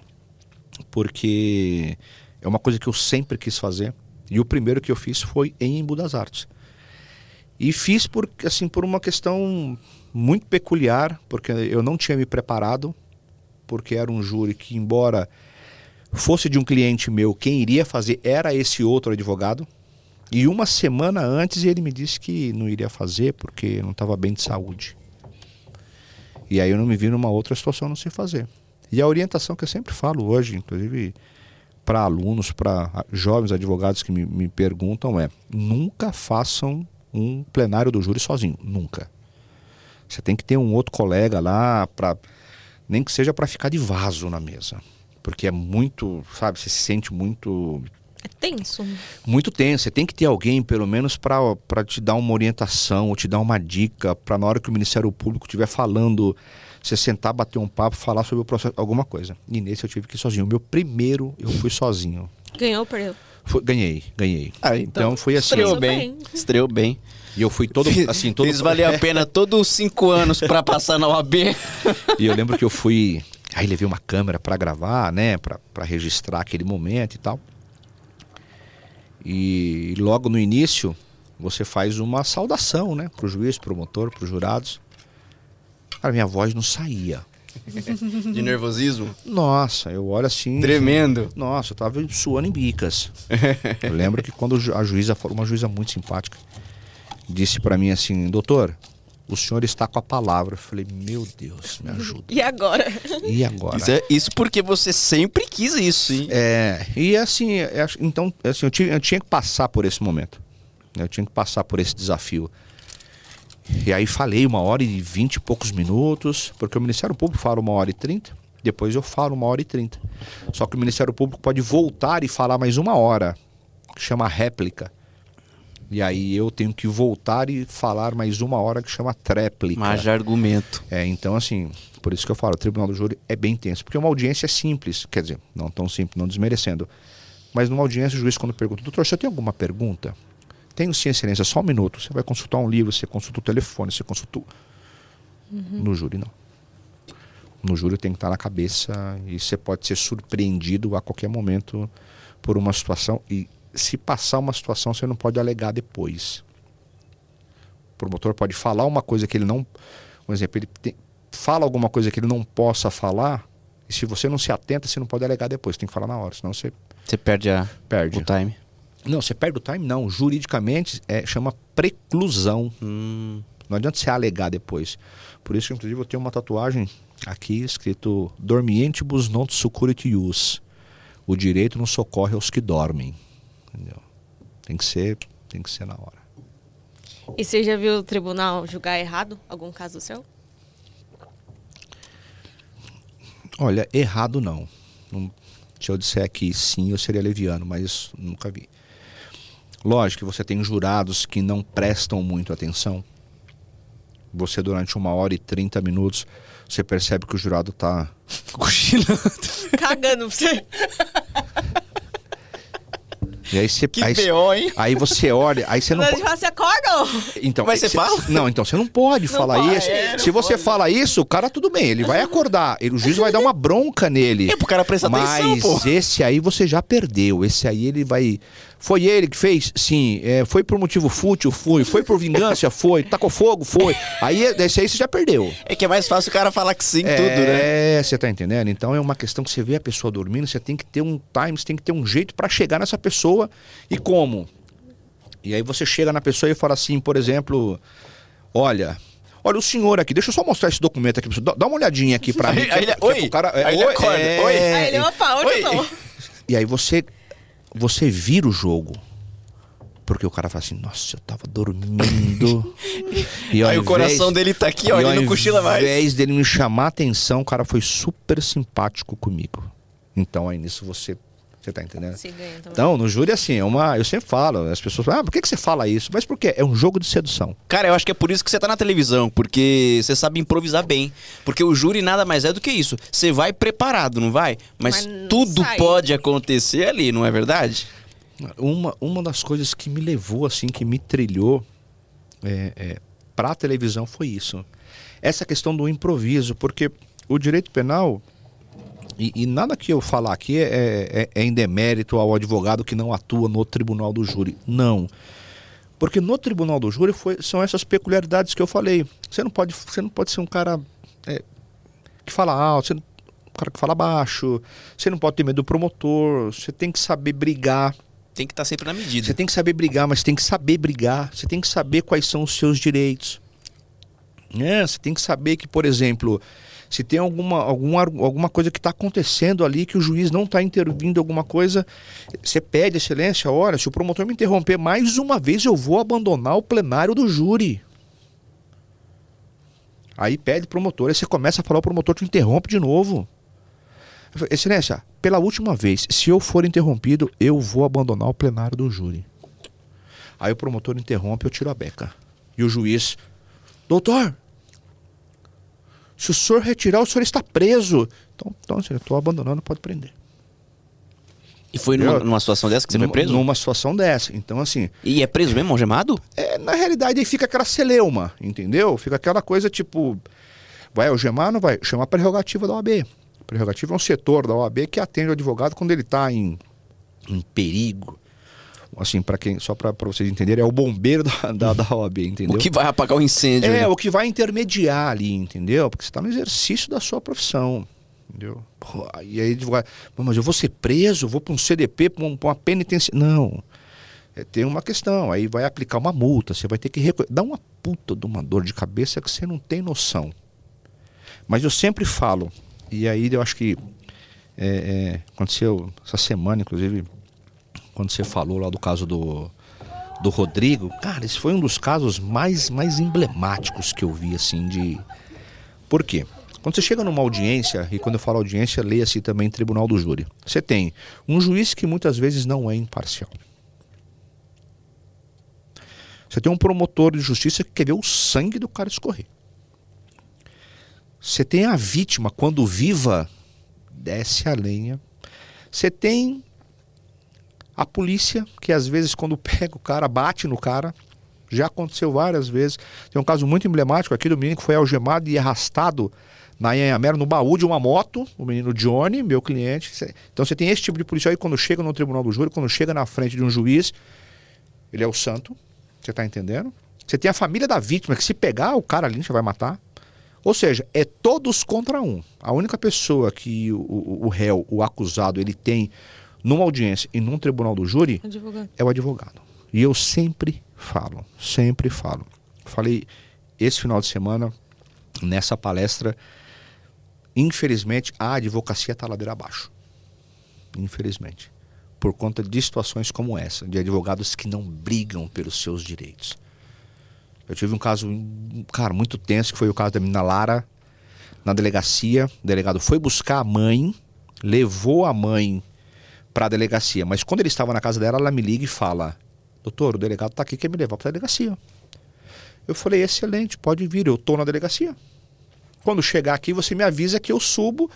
porque é uma coisa que eu sempre quis fazer. E o primeiro que eu fiz foi em Embu das Artes. E fiz por, assim, por uma questão muito peculiar, porque eu não tinha me preparado, porque era um júri que, embora fosse de um cliente meu, quem iria fazer era esse outro advogado. E uma semana antes ele me disse que não iria fazer porque não estava bem de saúde. E aí eu não me vi numa outra situação não sei fazer. E a orientação que eu sempre falo hoje, inclusive para alunos, para jovens advogados que me, me perguntam é: nunca façam um plenário do júri sozinho, nunca. Você tem que ter um outro colega lá para nem que seja para ficar de vaso na mesa, porque é muito, sabe, você se sente muito É tenso. muito tenso. Você tem que ter alguém, pelo menos, para te dar uma orientação, ou te dar uma dica, para na hora que o Ministério Público estiver falando, você sentar, bater um papo, falar sobre o processo, alguma coisa. E nesse eu tive que ir sozinho. O meu primeiro, eu fui sozinho. Ganhou ou perdeu? Foi- ganhei, ganhei. Ah, então, foi assim. Estreou bem. Estreou bem. E eu fui todo, assim, todo... Fez valer a pena todos os cinco anos pra passar na OAB. E eu lembro que eu fui. Aí levei uma câmera para gravar, né? para registrar aquele momento e tal. E logo no início, você faz uma saudação, né? Pro juiz, pro promotor, pros jurados. Cara, minha voz não saía. De nervosismo? Nossa, eu olho assim. Tremendo. Nossa, eu tava suando em bicas. eu lembro que quando a juíza, foi uma juíza muito simpática, disse para mim assim: doutor, o senhor está com a palavra. Eu falei: meu Deus, me ajuda. E agora? E agora? Isso, é- isso porque você sempre quis isso, hein? É, e assim, é, então, assim, eu, tinha, eu tinha que passar por esse momento. né? Eu tinha que passar por esse desafio. E aí falei uma hora e vinte e poucos minutos, porque o Ministério Público fala uma hora e trinta, depois eu falo uma hora e trinta. Só que o Ministério Público pode voltar e falar mais uma hora, que chama réplica. E aí eu tenho que voltar e falar mais uma hora, que chama tréplica. Mas de argumento. É, então assim, por isso que eu falo, o Tribunal do Júri é bem tenso, porque uma audiência é simples, quer dizer, não tão simples, não desmerecendo. Mas numa audiência, o juiz quando pergunta, doutor, você tem alguma pergunta? Tenho sim, excelência, só um minuto. Você vai consultar um livro, você consulta o telefone, você consulta... o- No júri, não. No júri tem que estar na cabeça e você pode ser surpreendido a qualquer momento por uma situação. E se passar uma situação, você não pode alegar depois. O promotor pode falar uma coisa que ele não. Um exemplo, ele tem- fala alguma coisa que ele não possa falar, e se você não se atenta, você não pode alegar depois, tem que falar na hora, senão você Você perde a, perde. o time. Não, você perde o time, não. Juridicamente é, chama preclusão. Hum, Não adianta você alegar depois. Por isso que, inclusive, eu tenho uma tatuagem aqui escrito Dormientibus non succurit ius. O direito não socorre aos que dormem. Entendeu? Tem que ser, tem que ser na hora. E você já viu o tribunal julgar errado algum caso seu? Olha, errado não. Não- Se eu disser que sim, eu seria leviano, mas nunca vi. Lógico que você tem jurados que não prestam muito atenção. Você, durante uma hora e 30 minutos, você percebe que o jurado tá está cochilando. Cagando pra você. E aí você. Que aí, B.O., hein? aí você olha, aí você não Mas pode. você? Então, Mas você cê- fala? Não, então você não pode falar pode, isso. é, Se você fala isso, o cara tudo bem, ele vai acordar. Ele, o juiz vai dar uma bronca nele. É pro cara prestar Mas atenção, pô. esse aí você já perdeu. Esse aí ele vai. Foi ele que fez? Sim. É, foi por motivo fútil? Fui. Foi por vingança? Foi. Tacou fogo? Foi. Aí esse aí você já perdeu. É que é mais fácil o cara falar que sim, tudo, né? É, você tá entendendo? Então é uma questão que você vê a pessoa dormindo, você tem que ter um time, você tem que ter um jeito pra chegar nessa pessoa. E como? E aí você chega na pessoa e fala assim, por exemplo, olha, olha o senhor aqui, deixa eu só mostrar esse documento aqui, pra você. dá uma olhadinha aqui pra mim. Aí- que é- aí ele- que é oi, cara- é, aí ele oi, acorda, é, oi. Aí ele, opa, hoje Oi. não. E aí você você vira o jogo. Porque o cara fala assim, nossa, eu tava dormindo. e ao Aí o coração dele tá aqui, ó, ele ao não cochila mais. invés dele me chamar a atenção, o cara foi super simpático comigo. Então aí nisso você Você tá entendendo? Se ganha também. Então, no júri, assim, é uma. Eu sempre falo, as pessoas falam, ah, por que, que você fala isso? Mas por quê? É um jogo de sedução. Cara, eu acho que é por isso que você tá na televisão, porque você sabe improvisar bem. Porque o júri nada mais é do que isso. Você vai preparado, não vai? Mas, Mas não tudo sai. pode acontecer ali, não é verdade? Uma, uma das coisas que me levou, assim, que me trilhou é, é, para a televisão foi isso. Essa questão do improviso, porque o direito penal, e, e nada que eu falar aqui é, é, é em demérito ao advogado que não atua no tribunal do júri. Não. Porque no tribunal do júri foi, são essas peculiaridades que eu falei. Você não pode, você não pode ser um cara é, que fala alto, você não, um cara que fala baixo, você não pode ter medo do promotor, você tem que saber brigar. Tem que estar sempre na medida. Você tem que saber brigar, mas tem que saber brigar. Você tem que saber quais são os seus direitos. É, você tem que saber que, por exemplo, se tem alguma, alguma, alguma coisa que está acontecendo ali, que o juiz não está intervindo alguma coisa, você pede excelência, olha, se o promotor me interromper mais uma vez, eu vou abandonar o plenário do júri. Aí pede promotor, aí você começa a falar, o promotor te interrompe de novo. Excelência, pela última vez, se eu for interrompido, eu vou abandonar o plenário do júri. Aí o promotor interrompe, eu tiro a beca. E o juiz, doutor, se o senhor retirar, o senhor está preso. Então, então eu estou abandonando, pode prender. E foi numa, numa situação dessa que você Numa- foi preso? Numa situação dessa. Então, assim, E é preso mesmo, algemado? é, na realidade aí fica aquela celeuma, entendeu? Fica aquela coisa tipo, vai algemar, não vai? Chama a prerrogativa da OAB. A prerrogativa é um setor da OAB que atende o advogado quando ele está em, em perigo. Assim, para quem, só para vocês entenderem, é o bombeiro da, da, da OAB, entendeu? O que vai apagar o incêndio? É, né? o que vai intermediar ali, entendeu? Porque você está no exercício da sua profissão, entendeu? Pô, e aí, advogado, "Pô, mas eu vou ser preso, vou para um CDP, para uma penitência. Não. É, tem uma questão, aí vai aplicar uma multa, você vai ter que recolher. Dá uma puta de uma dor de cabeça que você não tem noção. Mas eu sempre falo, e aí eu acho que é, é, aconteceu essa semana, inclusive, quando você falou lá do caso do, do Rodrigo, cara, esse foi um dos casos mais, mais emblemáticos que eu vi, assim, de. Por quê? Quando você chega numa audiência, e quando eu falo audiência, leia-se também tribunal do júri. Você tem um juiz que muitas vezes não é imparcial. Você tem um promotor de justiça que quer ver o sangue do cara escorrer. Você tem a vítima, quando viva, desce a lenha. Você tem a polícia, que às vezes quando pega o cara, bate no cara. Já aconteceu várias vezes. Tem um caso muito emblemático aqui do menino que foi algemado e arrastado na Anhangamera, no baú de uma moto, o menino Johnny, meu cliente. Então você tem esse tipo de policial aí quando chega no tribunal do júri, quando chega na frente de um juiz, ele é o santo. Você tá entendendo? Você tem a família da vítima, que se pegar, o cara já vai matar. Ou seja, é todos contra um. A única pessoa que o, o, o réu, o acusado, ele tem numa audiência e num tribunal do júri Advogado. é o advogado. E eu sempre falo, sempre falo. Falei esse final de semana, nessa palestra, infelizmente a advocacia está ladeira abaixo. Infelizmente. Por conta de situações como essa, de advogados que não brigam pelos seus direitos. Eu tive um caso, cara, muito tenso, que foi o caso da menina Lara, na delegacia. O delegado foi buscar a mãe, levou a mãe para a delegacia. Mas quando ele estava na casa dela, ela me liga e fala: Doutor, o delegado está aqui, quer me levar para a delegacia. Eu falei: Excelente, pode vir, eu estou na delegacia. Quando chegar aqui, você me avisa que eu subo.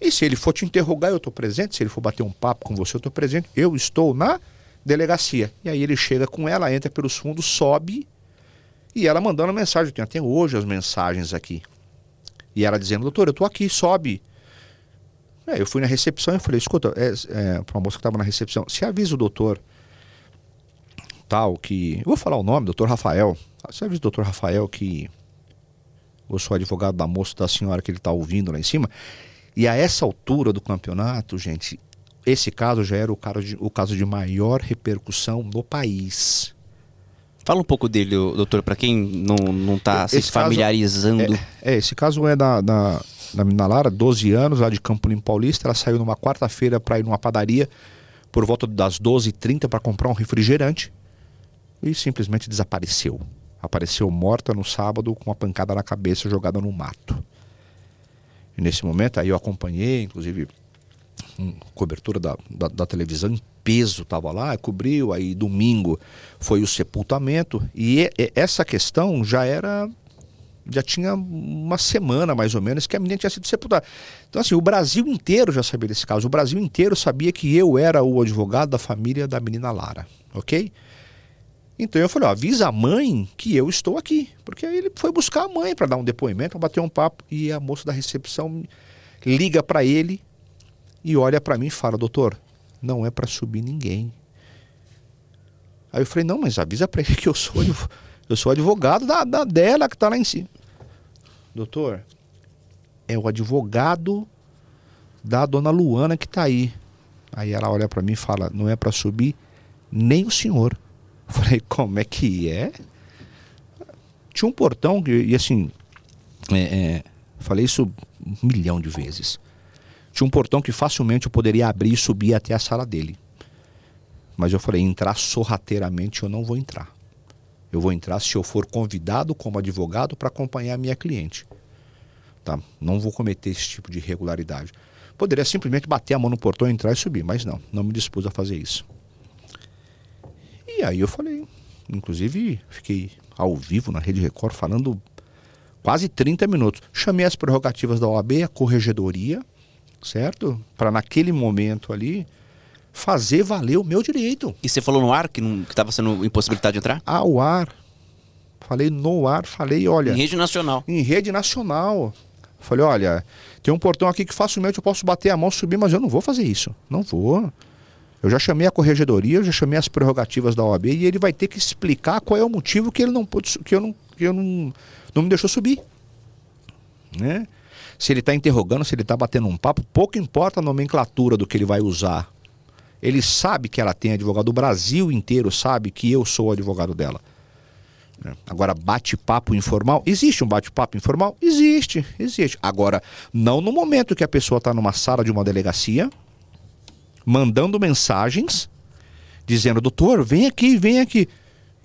E se ele for te interrogar, eu estou presente. Se ele for bater um papo com você, eu estou presente. Eu estou na delegacia. E aí ele chega com ela, entra pelos fundos, sobe. E ela mandando mensagem. Eu tenho até hoje as mensagens aqui. E ela dizendo: Doutor, eu estou aqui, sobe. É, eu fui na recepção e falei, escuta, é, é, para uma moça que estava na recepção, se avisa o doutor tal que. Eu vou falar o nome, doutor Rafael. Você avisa o doutor Rafael que eu sou advogado da moça da senhora que ele está ouvindo lá em cima. E a essa altura do campeonato, gente, esse caso já era o caso de, o caso de maior repercussão no país. Fala um pouco dele, doutor, pra quem não, não tá se caso- familiarizando. É, esse caso é da, da, da menina Lara, 12 anos, lá de Campo Limpo Paulista. Ela saiu numa quarta-feira para ir numa padaria por volta das 12h30 para comprar um refrigerante e simplesmente desapareceu. Apareceu morta no sábado com uma pancada na cabeça jogada no mato. E nesse momento aí eu acompanhei, inclusive um cobertura da, da, da televisão em peso, tava lá, cobriu, aí domingo foi o sepultamento, e- e essa questão já era já tinha uma semana mais ou menos que a menina tinha sido sepultada. Então, assim, o Brasil inteiro já sabia desse caso. O Brasil inteiro sabia que eu era o advogado da família da menina Lara, ok? Então eu falei, ó, avisa a mãe que eu estou aqui. Porque ele foi buscar a mãe para dar um depoimento, para bater um papo. E a moça da recepção liga para ele e olha para mim e fala, doutor, não é para subir ninguém. Aí eu falei, não, mas avisa para ele que eu sou, eu sou advogado da, da dela que está lá em cima. Doutor, é o advogado da dona Luana que está aí. Aí ela olha para mim e fala, não é para subir nem o senhor. Eu Falei, como é que é? Tinha um portão que, e assim, é, é, falei isso um milhão de vezes. Tinha um portão que facilmente eu poderia abrir e subir até a sala dele. Mas eu falei, entrar sorrateiramente eu não vou entrar. Eu vou entrar se eu for convidado como advogado para acompanhar a minha cliente. Tá? Não vou cometer esse tipo de irregularidade. Poderia simplesmente bater a mão no portão, entrar e subir, mas não, não me dispus a fazer isso. E aí eu falei, inclusive fiquei ao vivo na Rede Record falando quase 30 minutos. Chamei as prerrogativas da OAB, a corregedoria, certo? Para naquele momento ali fazer valer o meu direito. E você falou no ar que estava sendo impossibilitado de entrar? Ao ar. Falei no ar, falei, olha, Em rede nacional. em rede nacional. Falei, olha, tem um portão aqui que facilmente eu posso bater a mão, subir, mas eu não vou fazer isso. Não vou. Eu já chamei a corregedoria, eu já chamei as prerrogativas da OAB e ele vai ter que explicar qual é o motivo que ele não pôde, que eu não, que eu não, não me deixou subir. Né? Se ele está interrogando, se ele está batendo um papo, pouco importa a nomenclatura do que ele vai usar. Ele sabe que ela tem advogado, o Brasil inteiro sabe que eu sou o advogado dela. né? Agora, bate-papo informal, existe um bate-papo informal? Existe, existe. Agora, não no momento que a pessoa está numa sala de uma delegacia, mandando mensagens, dizendo, doutor, vem aqui, vem aqui.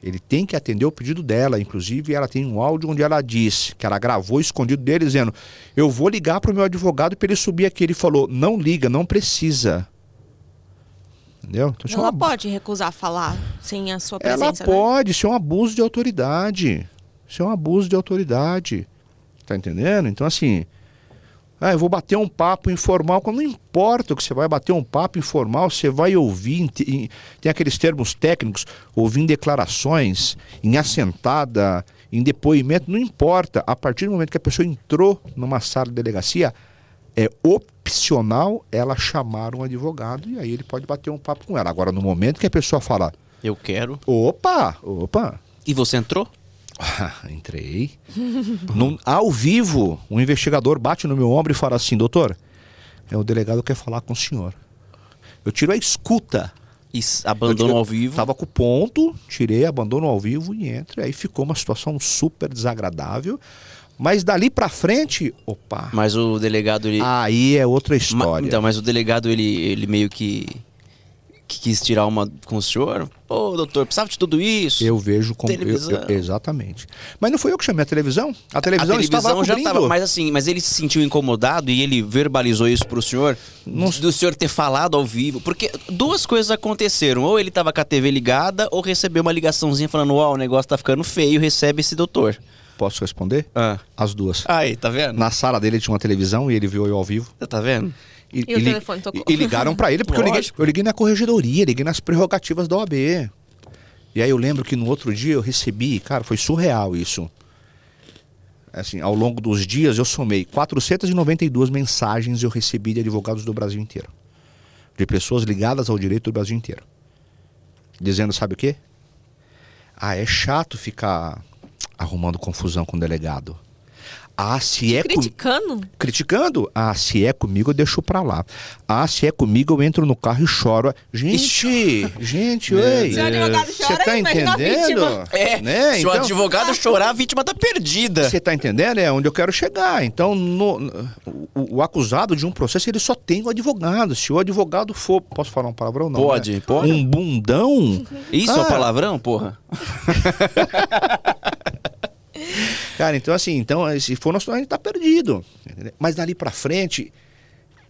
Ele tem que atender o pedido dela. Inclusive, ela tem um áudio onde ela diz que ela gravou escondido dele, dizendo: Eu vou ligar para o meu advogado para ele subir aqui. Ele falou: Não liga, não precisa. Entendeu? Então, é Ela uma- pode recusar falar sem a sua ela presença, né? pode, isso é um abuso de autoridade. Isso é um abuso de autoridade. Tá entendendo? Então, assim. Ah, eu vou bater um papo informal. Não importa que você vai bater um papo informal, você vai ouvir. em te- em- tem aqueles termos técnicos, ouvir em declarações, em assentada, em depoimento, não importa. A partir do momento que a pessoa entrou numa sala de delegacia, é opcional ela chamar um advogado e aí ele pode bater um papo com ela. Agora, no momento que a pessoa fala, Eu quero. Opa, opa. E você entrou? Entrei. Num- ao vivo, um investigador bate no meu ombro e fala assim, doutor, é o delegado quer falar com o senhor. Eu tiro a escuta. E abandono Eu- ao vivo. Tava com o ponto, tirei, abandono ao vivo e entra. Aí ficou uma situação super desagradável. Mas dali pra frente, opa, Mas o delegado, ele. aí é outra Ma- história. então, mas o delegado, ele, ele meio que, que quis tirar uma com o senhor. Pô, doutor, precisava de tudo isso. Eu vejo como. eu- Televisão. eu- exatamente. Mas não foi eu que chamei a televisão? A televisão, a televisão estava já cobrindo. tava, mas assim, mas ele se sentiu incomodado e ele verbalizou isso pro senhor, Não- do senhor ter falado ao vivo, porque duas coisas aconteceram, ou ele tava com a TV ligada, ou recebeu uma ligaçãozinha falando, ó, o negócio tá ficando feio, recebe esse doutor. Posso responder? Ah. As duas. Aí, tá vendo? Na sala dele tinha uma televisão e ele viu eu ao vivo. Tá vendo? E, E o li- telefone tocou. e- e ligaram pra ele, porque eu liguei, eu liguei na corregedoria, liguei nas prerrogativas da OAB. E aí eu lembro que no outro dia eu recebi, cara, foi surreal isso. Assim, ao longo dos dias eu somei 492 mensagens eu recebi de advogados do Brasil inteiro. De pessoas ligadas ao direito do Brasil inteiro. Dizendo, sabe o quê? Ah, é chato ficar arrumando confusão com o delegado. Ah, se é com... Criticando? criticando. Ah, se é comigo, eu deixo pra lá. Ah, se é comigo, eu entro no carro e choro. Gente, gente, oi. Se o advogado Você chora, tá imagina a entendendo? É, né? se o Então, advogado chorar, a vítima tá perdida. Você tá entendendo? É onde eu quero chegar. Então, no- no- o, o acusado de um processo, ele só tem o advogado. Se o advogado for. Posso falar um palavrão? Não. Pode, né? pode. Um bundão. Isso é Ah. um palavrão, porra? Cara, então assim, então, se for nosso, a gente tá perdido. entendeu? Mas dali pra frente,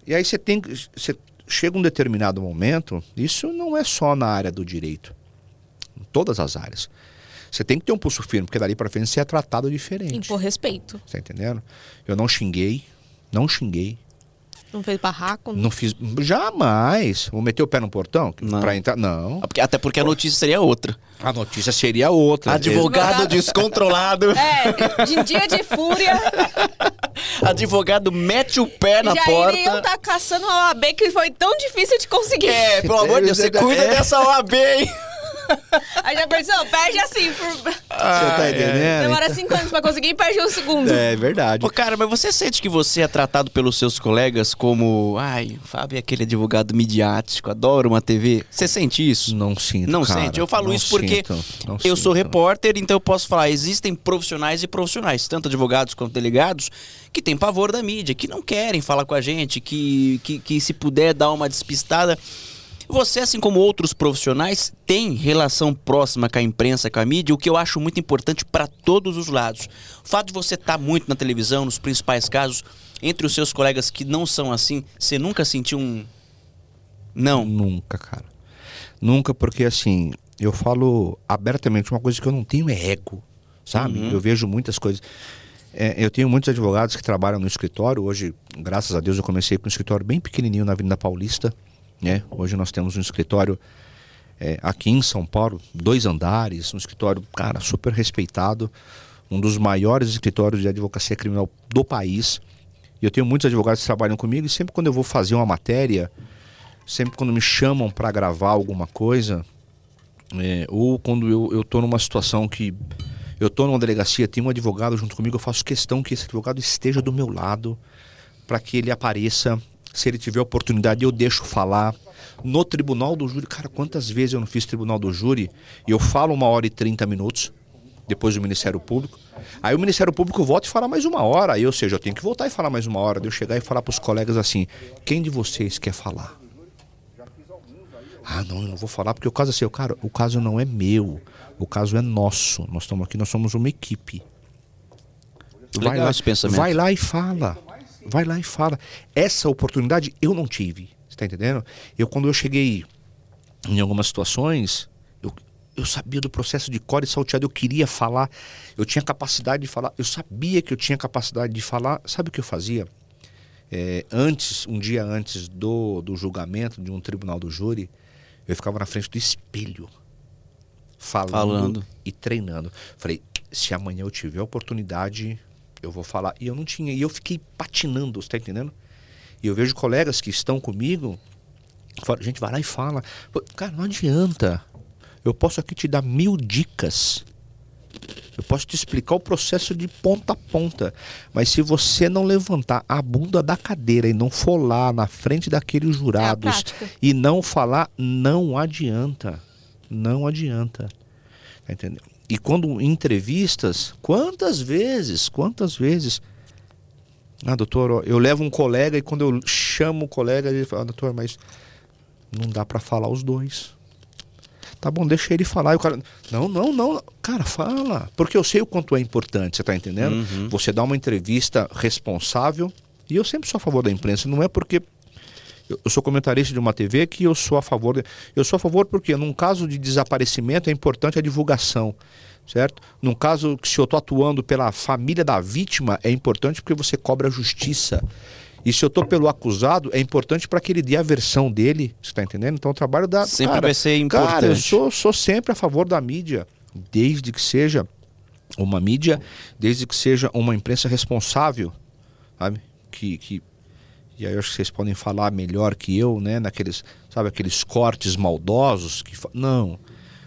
e aí você tem que. Você, chega um determinado momento, isso não é só na área do direito, em todas as áreas. Você tem que ter um pulso firme, porque dali para frente você é tratado diferente. Impor respeito. Tá entendendo? Eu não xinguei, não xinguei. Não fez barraco? Não fiz. Jamais. Vou meter o pé no portão Não. pra entrar. Não. Até porque a notícia seria outra. A notícia seria outra. Advogado descontrolado. É, de dia de fúria, Advogado mete o pé na já porta. iriam estar caçando uma OAB que foi tão difícil de conseguir. É, pelo amor de Deus, você É. cuida dessa OAB, hein? Aí já pensou, perde assim. Por... Você tá entendendo? Demora cinco anos pra conseguir e perde um segundo. É verdade. Ô, cara, mas você sente que você é tratado pelos seus colegas como. Ai, o Fábio é aquele advogado midiático, adora uma TV. Você sente isso? Não sinto. Não cara. sente. Eu falo Não isso porque sinto, não eu sou sinto. repórter, então eu posso falar, existem profissionais e profissionais, tanto advogados quanto delegados, que têm pavor da mídia, que não querem falar com a gente, que, que, que se puder dar uma despistada. Você, assim como outros profissionais, tem relação próxima com a imprensa, com a mídia, o que eu acho muito importante para todos os lados. O fato de você estar muito na televisão, nos principais casos, entre os seus colegas que não são assim, você nunca sentiu um. Não. Nunca, cara. Nunca, porque assim, eu falo abertamente, uma coisa que eu não tenho é ego, sabe? Uhum. Eu vejo muitas coisas. É, eu tenho muitos advogados que trabalham no escritório. Hoje, graças a Deus, eu comecei com um escritório bem pequenininho na Avenida Paulista. Né? Hoje nós temos um escritório é, aqui em São Paulo, dois andares, um escritório, cara, super respeitado, um dos maiores escritórios de advocacia criminal do país. E eu tenho muitos advogados que trabalham comigo e sempre quando eu vou fazer uma matéria, sempre quando me chamam para gravar alguma coisa, é, ou quando eu, eu tô numa situação que eu tô numa delegacia, tem um advogado junto comigo, eu faço questão que esse advogado esteja do meu lado para que ele apareça. Se ele tiver oportunidade, eu deixo falar. No tribunal do júri, cara, quantas vezes eu não fiz tribunal do júri e eu falo uma hora e 30 minutos depois do Ministério Público. Aí o Ministério Público volta e fala mais uma hora. Aí, ou seja, eu tenho que voltar e falar mais uma hora. De eu chegar e falar para os colegas assim: quem de vocês quer falar? Ah, não, eu não vou falar porque o caso é seu. Cara, o caso não é meu. O caso é nosso. Nós estamos aqui, nós somos uma equipe. Vai Legal lá, esse pensamento. vai lá e fala. Vai lá e fala. Essa oportunidade eu não tive. Você tá entendendo? Eu, quando eu cheguei em algumas situações, eu, eu sabia do processo de core salteado, eu queria falar, eu tinha capacidade de falar, eu sabia que eu tinha capacidade de falar. Sabe o que eu fazia? É, antes, um dia antes do, do julgamento de um tribunal do júri, eu ficava na frente do espelho, falando, Falando. e treinando. Falei, se amanhã eu tiver a oportunidade, eu vou falar. E eu não tinha, e eu fiquei patinando, você tá entendendo? E eu vejo colegas que estão comigo, gente, vai lá e fala. Cara, não adianta. Eu posso aqui te dar mil dicas. Eu posso te explicar o processo de ponta a ponta. Mas se você não levantar a bunda da cadeira e não for lá na frente daqueles jurados prática. e não falar, não adianta. Não adianta. Tá entendendo? E quando em entrevistas, quantas vezes, quantas vezes. Ah, doutor, eu levo um colega e quando eu chamo o colega, ele fala, ah, doutor, mas não dá pra falar os dois. Tá bom, deixa ele falar. E o cara, não, não, não. Cara, fala. Porque eu sei o quanto é importante, você tá entendendo? Uhum. Você dá uma entrevista responsável. E eu sempre sou a favor da imprensa. Não é porque eu sou comentarista de uma TV que eu sou a favor. Eu sou a favor porque, num caso de desaparecimento, é importante a divulgação. Certo? Num caso que se eu estou atuando pela família da vítima, é importante porque você cobra a justiça. E se eu estou pelo acusado, é importante para que ele dê a versão dele. Você está entendendo? Então o trabalho da. Sempre cara, vai ser Cara, eu importante. sou, sou sempre a favor da mídia. Desde que seja uma mídia, desde que seja uma imprensa responsável, sabe? Que, que e aí eu acho que vocês podem falar melhor que eu, né? Naqueles, sabe, aqueles cortes maldosos que não.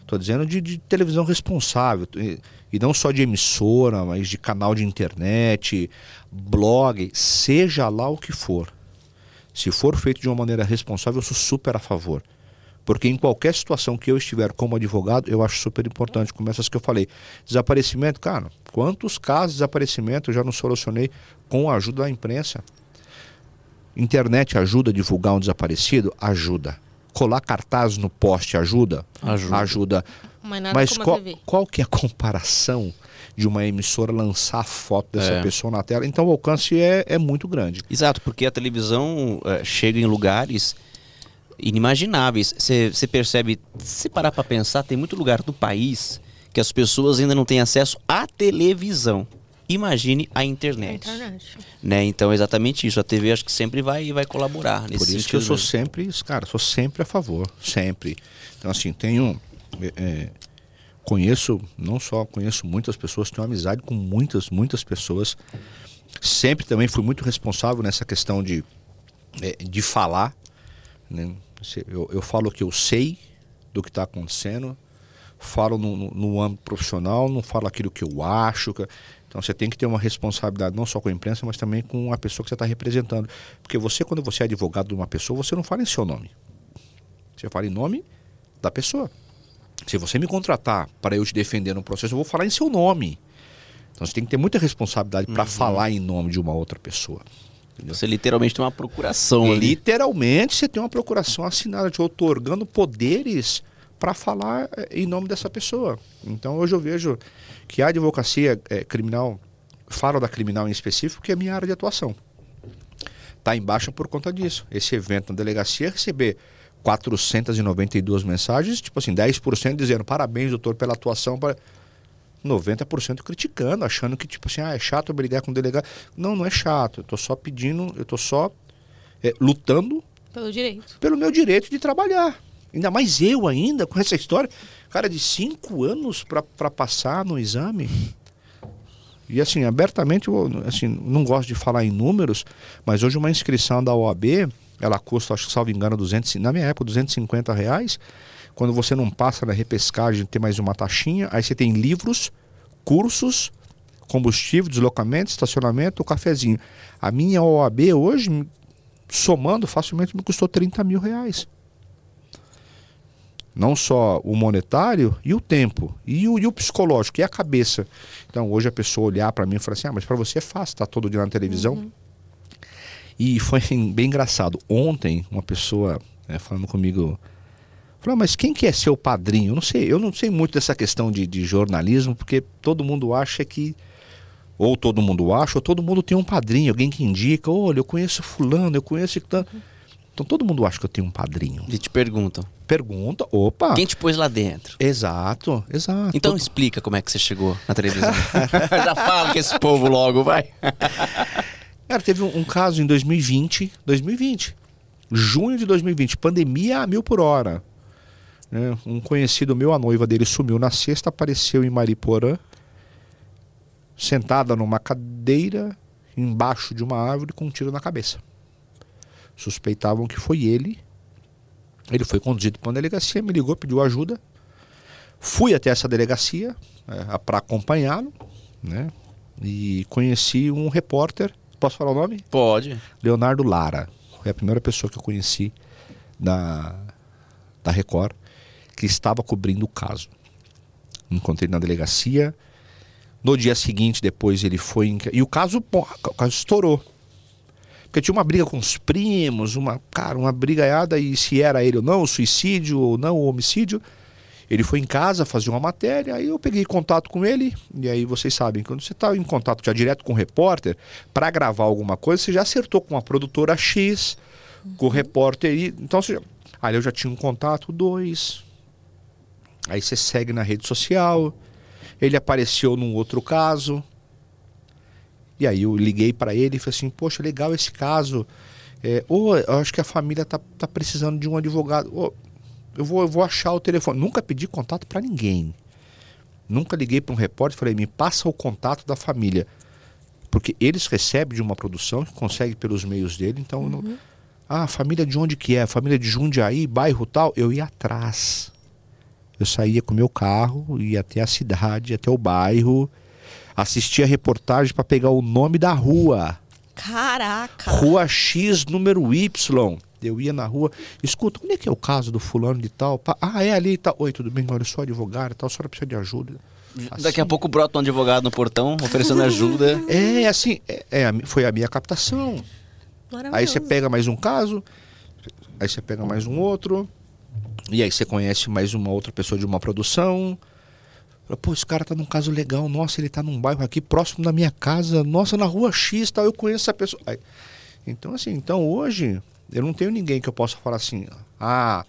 Tô dizendo de, de televisão responsável e, e não só de emissora, mas de canal de internet, blog, seja lá o que for. Se for feito de uma maneira responsável, eu sou super a favor. Porque em qualquer situação que eu estiver como advogado, eu acho super importante, como essas que eu falei. Desaparecimento, cara, quantos casos de desaparecimento eu já não solucionei com a ajuda da imprensa? Internet ajuda a divulgar um desaparecido? Ajuda. Colar cartaz no poste ajuda? Ajuda. Ajuda. Mas nada Mas como a qual, TV. qual que é a comparação de uma emissora lançar a foto dessa É. pessoa na tela? Então o alcance é, é muito grande. Exato, porque a televisão eh, chega em lugares inimagináveis. Você percebe, se parar para pensar, tem muito lugar do país que as pessoas ainda não têm acesso à televisão. Imagine a internet. A internet. Né? Então, é exatamente isso. A TV acho que sempre vai, vai colaborar nesse Por isso que eu sou mesmo. sempre, cara, sou sempre a favor, sempre. Então assim, tenho, é, é, conheço, não só conheço muitas pessoas, tenho amizade com muitas, muitas pessoas. Sempre também fui muito responsável nessa questão de, é, de falar. né? Eu, eu falo o que eu sei do que está acontecendo, falo no, no- no âmbito profissional, não falo aquilo que eu acho. que- Então você tem que ter uma responsabilidade não só com a imprensa, mas também com a pessoa que você está representando. Porque você, quando você é advogado de uma pessoa, você não fala em seu nome. Você fala em nome da pessoa. Se você me contratar para eu te defender no processo, eu vou falar em seu nome. Então você tem que ter muita responsabilidade para falar em nome de uma outra pessoa. entendeu? Você literalmente tem uma procuração ali. Literalmente, você tem uma procuração assinada te otorgando poderes para falar eh, em nome dessa pessoa. Então, hoje eu vejo que a advocacia eh, criminal, falo da criminal em específico, que é a minha área de atuação. Está em baixa por conta disso. Esse evento na delegacia receber 492 mensagens, tipo assim, 10% dizendo parabéns, doutor, pela atuação. Para... 90% criticando, achando que, tipo assim, ah, é chato brigar com o delegado. Não, não é chato. Eu tô só pedindo, eu tô só é, lutando Pelo direito. pelo meu direito de trabalhar. Ainda mais eu ainda, com essa história. Cara, de cinco anos para passar no exame. E assim, abertamente, eu assim, não gosto de falar em números, mas hoje uma inscrição da OAB, ela custa, acho que salvo engano, 200, na minha época, 250 reais. Quando você não passa na repescagem, tem mais uma taxinha. Aí você tem livros, cursos, combustível, deslocamento, estacionamento, cafezinho. A minha OAB hoje, somando, facilmente me custou 30 mil reais. Não só o monetário e o tempo. E o, e o psicológico, e a cabeça. Então hoje a pessoa olhar para mim e falar assim: ah, mas para você é fácil, tá todo dia na televisão. E foi bem engraçado. Ontem, uma pessoa né, falando comigo. Falou, mas quem que é seu padrinho? Eu não sei, eu não sei muito dessa questão de, de jornalismo, porque todo mundo acha que. Ou todo mundo acha, ou todo mundo tem um padrinho, alguém que indica, olha, eu conheço fulano, eu conheço. tanto." Então todo mundo acha que eu tenho um padrinho. E te perguntam. Pergunta, opa. Quem te pôs lá dentro? Exato, exato. Então explica como é que você chegou na televisão. Já fala com esse povo logo, vai. Cara, teve um, um caso em 2020, 2020, junho de 2020, pandemia a mil por hora. né? Um conhecido meu, a noiva dele sumiu na sexta, apareceu em Mariporã, sentada numa cadeira, embaixo de uma árvore, com um tiro na cabeça. Suspeitavam que foi ele. Ele foi conduzido para uma delegacia, me ligou, pediu ajuda. Fui até essa delegacia é, para acompanhá-lo, né? E conheci um repórter, posso falar o nome? Pode. Leonardo Lara. Foi a primeira pessoa que eu conheci da, da Record que estava cobrindo o caso. Encontrei na delegacia. No dia seguinte, depois ele foi. em- E o caso, porra, o caso estourou. Porque tinha uma briga com os primos, uma, cara, uma brigaiada, e se era ele ou não, o suicídio ou não, o homicídio. Ele foi em casa fazer uma matéria, aí eu peguei contato com ele, e aí vocês sabem, quando você está em contato já direto com o repórter, para gravar alguma coisa, você já acertou com a produtora X, com o repórter, e, então você já, aí eu já tinha um contato, dois, aí você segue na rede social, ele apareceu num outro caso, e aí eu liguei para ele e falei assim, poxa, legal esse caso, é, ou eu acho que a família tá, tá precisando de um advogado, Ô, eu vou, eu vou achar o telefone. Nunca pedi contato para ninguém. Nunca liguei para um repórter e falei, me passa o contato da família. Porque eles recebem de uma produção consegue pelos meios dele, então... eu Não... Ah, família de onde que é? Família de Jundiaí, bairro tal? Eu ia atrás. Eu saía com meu carro, ia até a cidade, até o bairro, assistia a reportagem para pegar o nome da rua. Caraca. Rua X, número Y. Eu ia na rua, escuta, onde é que é o caso do fulano de tal? Pá, Ah, é ali e tal. Oi, tudo bem? Olha, eu sou advogado e tal, a senhora precisa de ajuda. Daqui a pouco brota um advogado no portão oferecendo ajuda. É, assim, é, é foi a minha captação. Aí você pega mais um caso, aí você pega mais um outro, e aí você conhece mais uma outra pessoa de uma produção. Fala, Pô, esse cara tá num caso legal, nossa, ele tá num bairro aqui próximo da minha casa, nossa, na rua X tal, eu conheço essa pessoa. Aí, então, assim, então hoje Eu não tenho ninguém que eu possa falar assim, ah,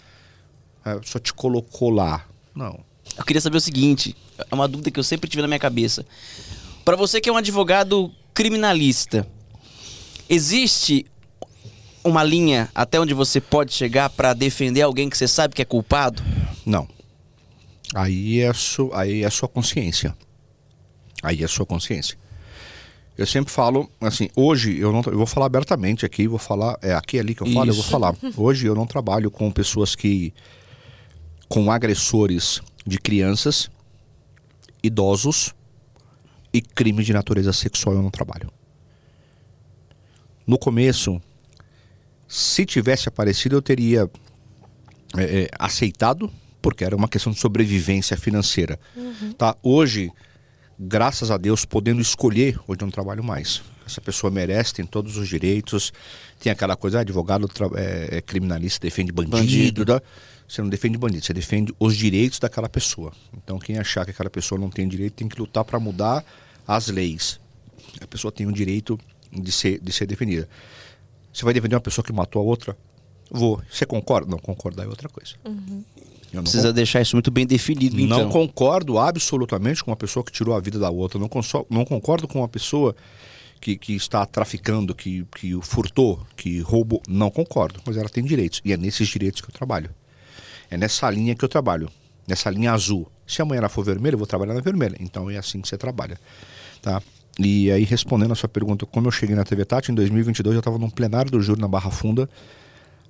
pessoa te colocou lá. Não. Eu queria saber o seguinte, é uma dúvida que eu sempre tive na minha cabeça. Para você que é um advogado criminalista, existe uma linha até onde você pode chegar para defender alguém que você sabe que é culpado? Não. Aí é, su, aí é sua consciência. Aí é sua consciência. Eu sempre falo, assim, hoje eu não eu vou falar abertamente aqui, vou falar, é aqui ali que eu falo, eu vou Isso. falar. Hoje eu não trabalho com pessoas que com agressores de crianças, idosos e crime de natureza sexual eu não trabalho. No começo, se tivesse aparecido, eu teria é, é, aceitado, porque era uma questão de sobrevivência financeira. Tá? Hoje, graças a Deus, podendo escolher, hoje eu não trabalho mais. Essa pessoa merece, tem todos os direitos. Tem aquela coisa, ah, advogado é, é criminalista, defende bandido. Bandido. tá? Você não defende bandido, você defende os direitos daquela pessoa. Então, quem achar que aquela pessoa não tem direito tem que lutar para mudar as leis. A pessoa tem o direito de ser, de ser defendida. Você vai defender uma pessoa que matou a outra? Vou. Você concorda? Não, concordar é outra coisa. Eu não Precisa deixar isso muito bem definido, então. não concordo absolutamente com uma pessoa que tirou a vida da outra. Não, conso- não concordo com uma pessoa que, que está traficando, que, que furtou, que roubou. Não concordo. Mas ela tem direitos. E é nesses direitos que eu trabalho. É nessa linha que eu trabalho. Nessa linha azul. Se amanhã ela for vermelha, eu vou trabalhar na vermelha. Então é assim que você trabalha. Tá? E aí, respondendo a sua pergunta, como eu cheguei na TV Tati, em 2022 eu estava num plenário do júri na Barra Funda.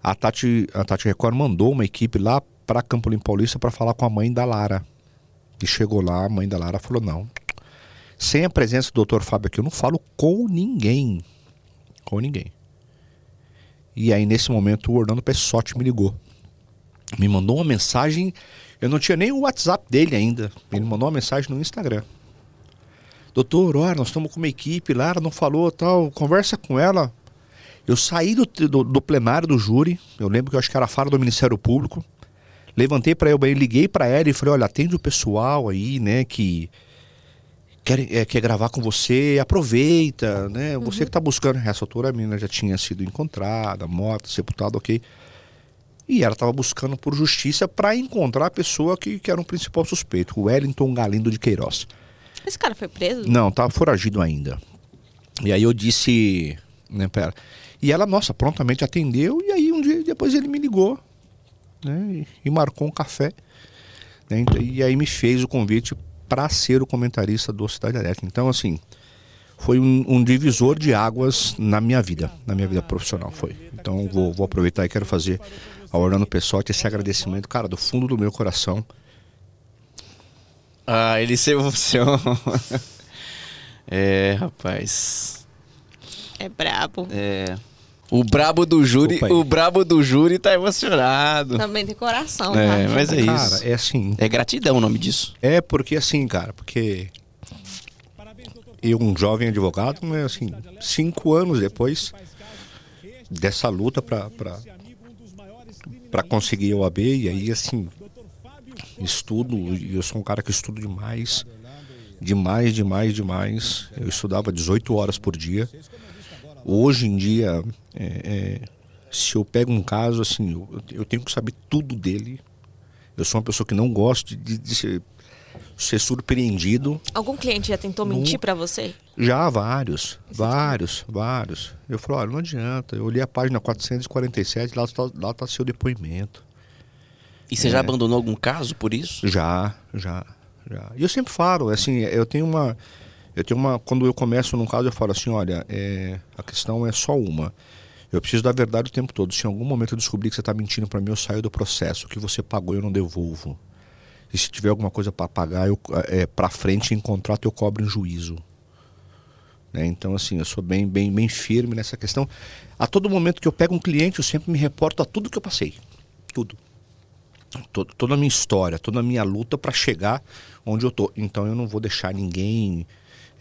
A Tati, a Tati Record mandou uma equipe lá para Campo Limpo Paulista para falar com a mãe da Lara. E chegou lá, a mãe da Lara falou: não. Sem a presença do Dr. Fábio aqui, eu não falo com ninguém. Com ninguém. E aí, nesse momento, o Orlando Pessotti me ligou. Me mandou uma mensagem. Eu não tinha nem o WhatsApp dele ainda. Ele mandou uma mensagem no Instagram. Doutor, olha, nós estamos com uma equipe, Lara não falou tal, conversa com ela. Eu saí do, do, do plenário do júri, eu lembro que eu acho que era a fala do Ministério Público. Levantei para ele, liguei para ela e falei: olha, atende o pessoal aí, né, que quer, é, quer gravar com você, aproveita, né? Você que está buscando. Essa altura a menina já tinha sido encontrada, morta, sepultada, ok. E ela estava buscando por justiça para encontrar a pessoa que, que era o principal suspeito, o Wellington Galindo de Queiroz. Esse cara foi preso? Não, tava foragido ainda. E aí eu disse, né, pera. E ela, nossa, prontamente atendeu. E aí um dia depois ele me ligou, né, e, marcou um café. né, e aí me fez o convite para ser o comentarista do Cidade Alerta. Então, assim, foi um, um divisor de águas na minha vida, na minha vida profissional, foi. Então vou, vou aproveitar e quero fazer ao Orlando Pessotti esse agradecimento, cara, do fundo do meu coração. Ah, ele se emociona. é, rapaz. É brabo. É. O brabo do júri, o brabo do júri tá emocionado. Também tem coração, É, tá? mas é cara, isso. é assim, É gratidão o nome disso. É porque assim, cara, porque eu, um jovem advogado, né, assim, cinco anos depois dessa luta para para conseguir a OAB, e aí assim, estudo, e eu sou um cara que estudo demais, demais, demais, demais. Eu estudava 18 horas por dia. Hoje em dia, é, é, se eu pego um caso, assim, eu, eu tenho que saber tudo dele. Eu sou uma pessoa que não gosto de, de ser, ser surpreendido. Algum cliente já tentou mentir pra você? Já vários, vários, vários. Eu falei, olha, não adianta. Eu olhei a página 447, lá está lá tá seu depoimento. E você já abandonou algum caso por isso? Já, já, já. E eu sempre falo, assim, eu tenho uma. Eu tenho uma. Quando eu começo num caso, eu falo assim, olha, é, a questão é só uma. Eu preciso da verdade o tempo todo. Se em algum momento eu descobrir que você está mentindo para mim, eu saio do processo. O que você pagou eu não devolvo. E se tiver alguma coisa para pagar, é, para frente em contrato eu cobro em juízo. Né? Então, assim, eu sou bem, bem, bem firme nessa questão. A todo momento que eu pego um cliente, eu sempre me reporto a tudo que eu passei. Tudo. To- Toda a minha história, toda a minha luta para chegar onde eu tô. Então eu não vou deixar ninguém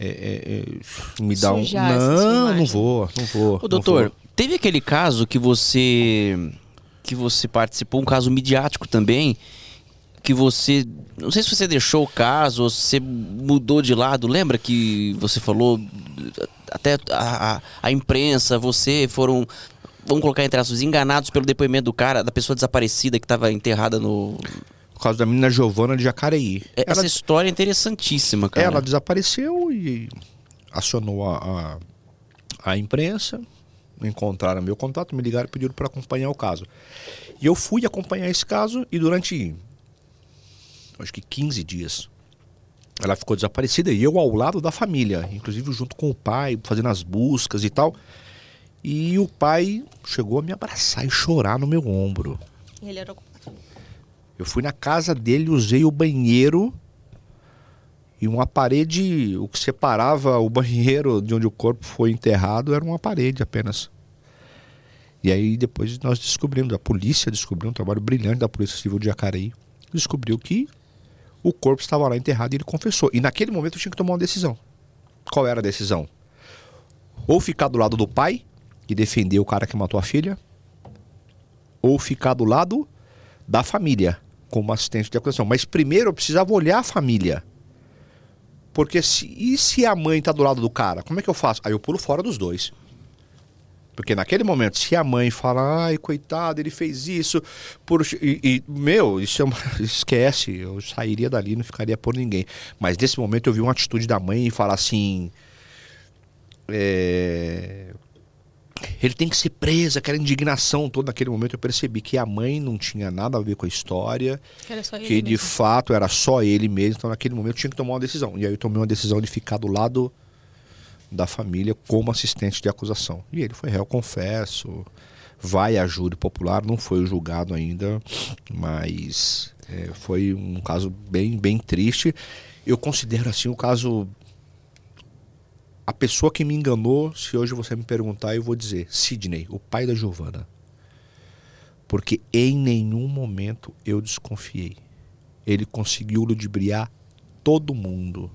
é, é, é, me dar um. Sujar Não, não vou, não vou. Ô, não doutor, vou. teve aquele caso que você que você participou, um caso midiático também, que você, não sei se você deixou o caso ou se você mudou de lado, lembra que você falou até a, a, a imprensa, você foram vamos colocar entre aspas, enganados pelo depoimento do cara, da pessoa desaparecida que estava enterrada no. Por causa da menina Giovana de Jacareí. É, Essa ela, história é interessantíssima, cara. ela desapareceu e acionou a, a, a imprensa, encontraram meu contato, me ligaram e pediram para acompanhar o caso. E eu fui acompanhar esse caso e durante acho que 15 dias ela ficou desaparecida e eu ao lado da família, inclusive junto com o pai, fazendo as buscas e tal. E o pai chegou a me abraçar e chorar no meu ombro. Ele era. Eu fui na casa dele, usei o banheiro e uma parede, o que separava o banheiro de onde o corpo foi enterrado era uma parede apenas. E aí depois nós descobrimos, a polícia descobriu um trabalho brilhante da Polícia Civil de Jacareí, descobriu que o corpo estava lá enterrado e ele confessou. E naquele momento eu tinha que tomar uma decisão. Qual era a decisão? Ou ficar do lado do pai e defender o cara que matou a filha, ou ficar do lado da família como assistente de acusação. Mas primeiro eu precisava olhar a família. Porque se, e se a mãe está do lado do cara? Como é que eu faço? Aí eu pulo fora dos dois. Porque naquele momento, se a mãe fala, ai, coitado, ele fez isso, por... e, e meu, isso é uma... esquece, eu sairia dali, não ficaria por ninguém. Mas nesse momento eu vi uma atitude da mãe e falar assim. É... Ele tem que ser preso, aquela indignação toda naquele momento. Eu percebi que a mãe não tinha nada a ver com a história, Que era só ele que de mesmo. fato era só ele mesmo. Então naquele momento eu tinha que tomar uma decisão. E aí eu tomei uma decisão de ficar do lado da família como assistente de acusação. E ele foi réu, confesso, vai a júri popular, não foi julgado ainda, mas é, foi um caso bem, bem triste. Eu considero assim o caso. A pessoa que me enganou, se hoje você me perguntar, eu vou dizer: Sidney, o pai da Giovana. Porque em nenhum momento eu desconfiei. Ele conseguiu ludibriar todo mundo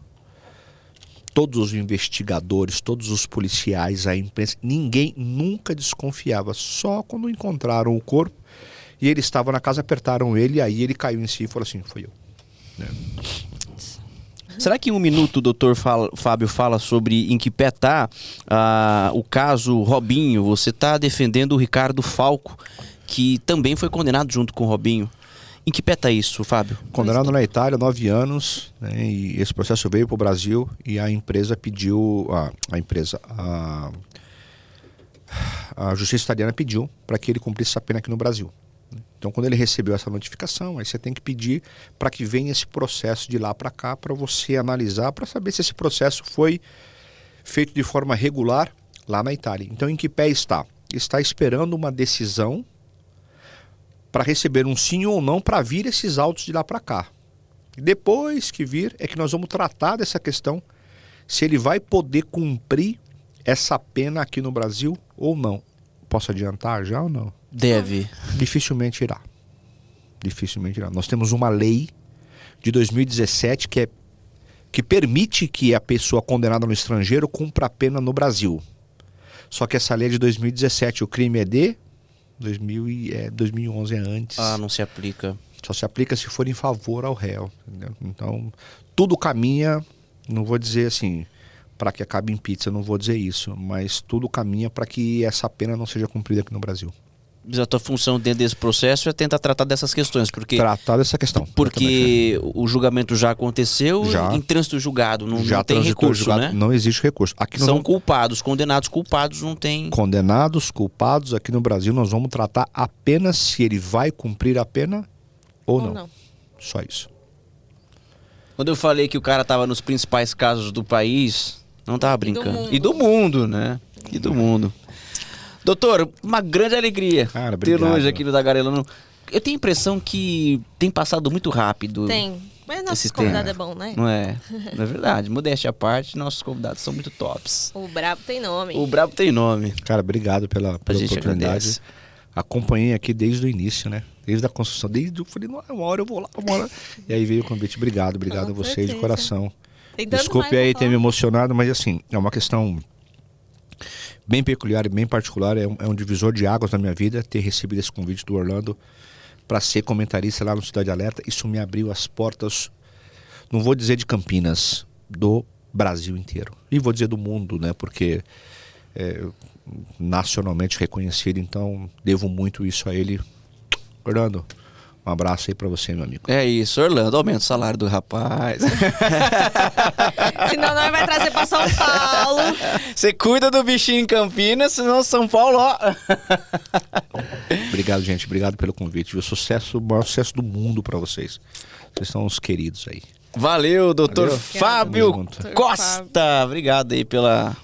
todos os investigadores, todos os policiais, a imprensa, ninguém nunca desconfiava. Só quando encontraram o corpo e ele estava na casa, apertaram ele, aí ele caiu em si e falou assim: foi eu. Né? Será que em um minuto o doutor Fábio fala sobre em que pé tá ah, o caso Robinho? Você está defendendo o Ricardo Falco, que também foi condenado junto com o Robinho. Em que pé tá isso, Fábio? Condenado na Itália, nove anos, né, e esse processo veio para o Brasil e a empresa pediu, a, a empresa, a, a justiça italiana pediu para que ele cumprisse essa pena aqui no Brasil. Então, quando ele recebeu essa notificação, aí você tem que pedir para que venha esse processo de lá para cá para você analisar, para saber se esse processo foi feito de forma regular lá na Itália. Então, em que pé está? Está esperando uma decisão para receber um sim ou não para vir esses autos de lá para cá. Depois que vir, é que nós vamos tratar dessa questão se ele vai poder cumprir essa pena aqui no Brasil ou não. Posso adiantar já ou não? Deve. Dificilmente irá. Dificilmente irá. Nós temos uma lei de 2017 que é que permite que a pessoa condenada no estrangeiro cumpra a pena no Brasil. Só que essa lei é de 2017, o crime é de 2000 e, é, 2011 é antes. Ah, não se aplica. Só se aplica se for em favor ao réu. entendeu? Então, tudo caminha, não vou dizer assim, para que acabe em pizza, não vou dizer isso, mas tudo caminha para que essa pena não seja cumprida aqui no Brasil. Mas a tua função dentro desse processo é tentar tratar dessas questões, porque Tratar dessa questão. porque o julgamento já aconteceu Já. em trânsito julgado, não, já não tem recurso, julgado, né? Não existe recurso. Aqui São vamos- culpados, condenados culpados, não tem. condenados, culpados, aqui no Brasil nós vamos tratar apenas se ele vai cumprir a pena ou, Ou não. não. Só isso. Quando eu falei que o cara tava nos principais casos do país, não tava brincando. mundo. E do mundo, né? E do mundo. Doutor, uma grande alegria Cara, tê-lo obrigado. hoje aqui no Tagarelando. Eu tenho a impressão que tem passado muito rápido. Tem. Mas nosso convidado tema. é bom, né? Não é? Não é verdade. Modéstia à parte, nossos convidados são muito tops. O Brabo tem nome. O Brabo tem nome. Cara, obrigado pela, A pela gente oportunidade. agradece. Acompanhei aqui desde o início, né? Desde a construção, desde eu falei, "Não, uma hora eu vou lá, uma hora. E aí veio o convite. Obrigado, obrigado Com a vocês de certeza. coração. Tem tanto Desculpe aí ter me emocionado, mas assim, é uma questão bem peculiar e bem particular. É um, é um divisor de águas na minha vida ter recebido esse convite do Orlando para ser comentarista lá no Cidade Alerta. Isso me abriu as portas, não vou dizer de Campinas, do Brasil inteiro. E vou dizer do mundo, né? Porque é, nacionalmente reconhecido, então devo muito isso a ele. Orlando, um abraço aí pra você, meu amigo. É isso, Orlando, aumenta o salário do rapaz. Senão nós vai trazer pra São Paulo. Você cuida do bichinho em Campinas, senão São Paulo, ó. Obrigado, gente. Obrigado pelo convite. O sucesso, o maior sucesso do mundo pra vocês. Vocês são os queridos aí. Valeu, doutor Valeu. Fábio. Costa. Obrigado aí pela,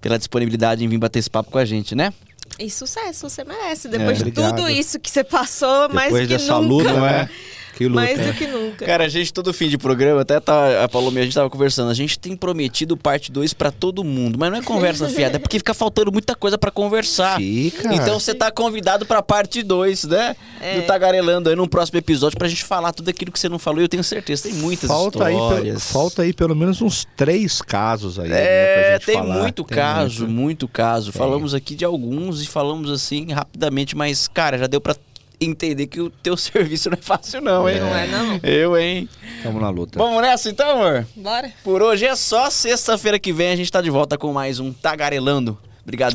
pela disponibilidade em vir bater esse papo com a gente, né? E sucesso, você merece. Depois de obrigado. tudo isso que você passou, mais Depois do que dessa nunca. luta, não é? Que luta. Mais é. do que nunca. Cara, a gente, todo fim de programa, até tá, a Paloma e a gente tava conversando, a gente tem prometido parte 2 pra todo mundo, mas não é conversa fiada, é porque fica faltando muita coisa pra conversar. Fica. Então você tá convidado pra parte 2, né? É. Do Tagarelando aí num próximo episódio pra gente falar tudo aquilo que você não falou. E eu tenho certeza, tem muitas falta aí, histórias. pelo, falta aí pelo menos uns três casos aí. né, É, gente tem falar. muito Tem caso, muito. muito caso. Falamos aqui de alguns e falamos assim rapidamente, mas, cara, já deu pra entender que o teu serviço não é fácil, não, hein? Não é, não. Eu, hein? Tamo na luta. Vamos nessa então, amor? Bora. Por hoje é só. Sexta-feira que vem a gente tá de volta com mais um Tagarelando. Obrigado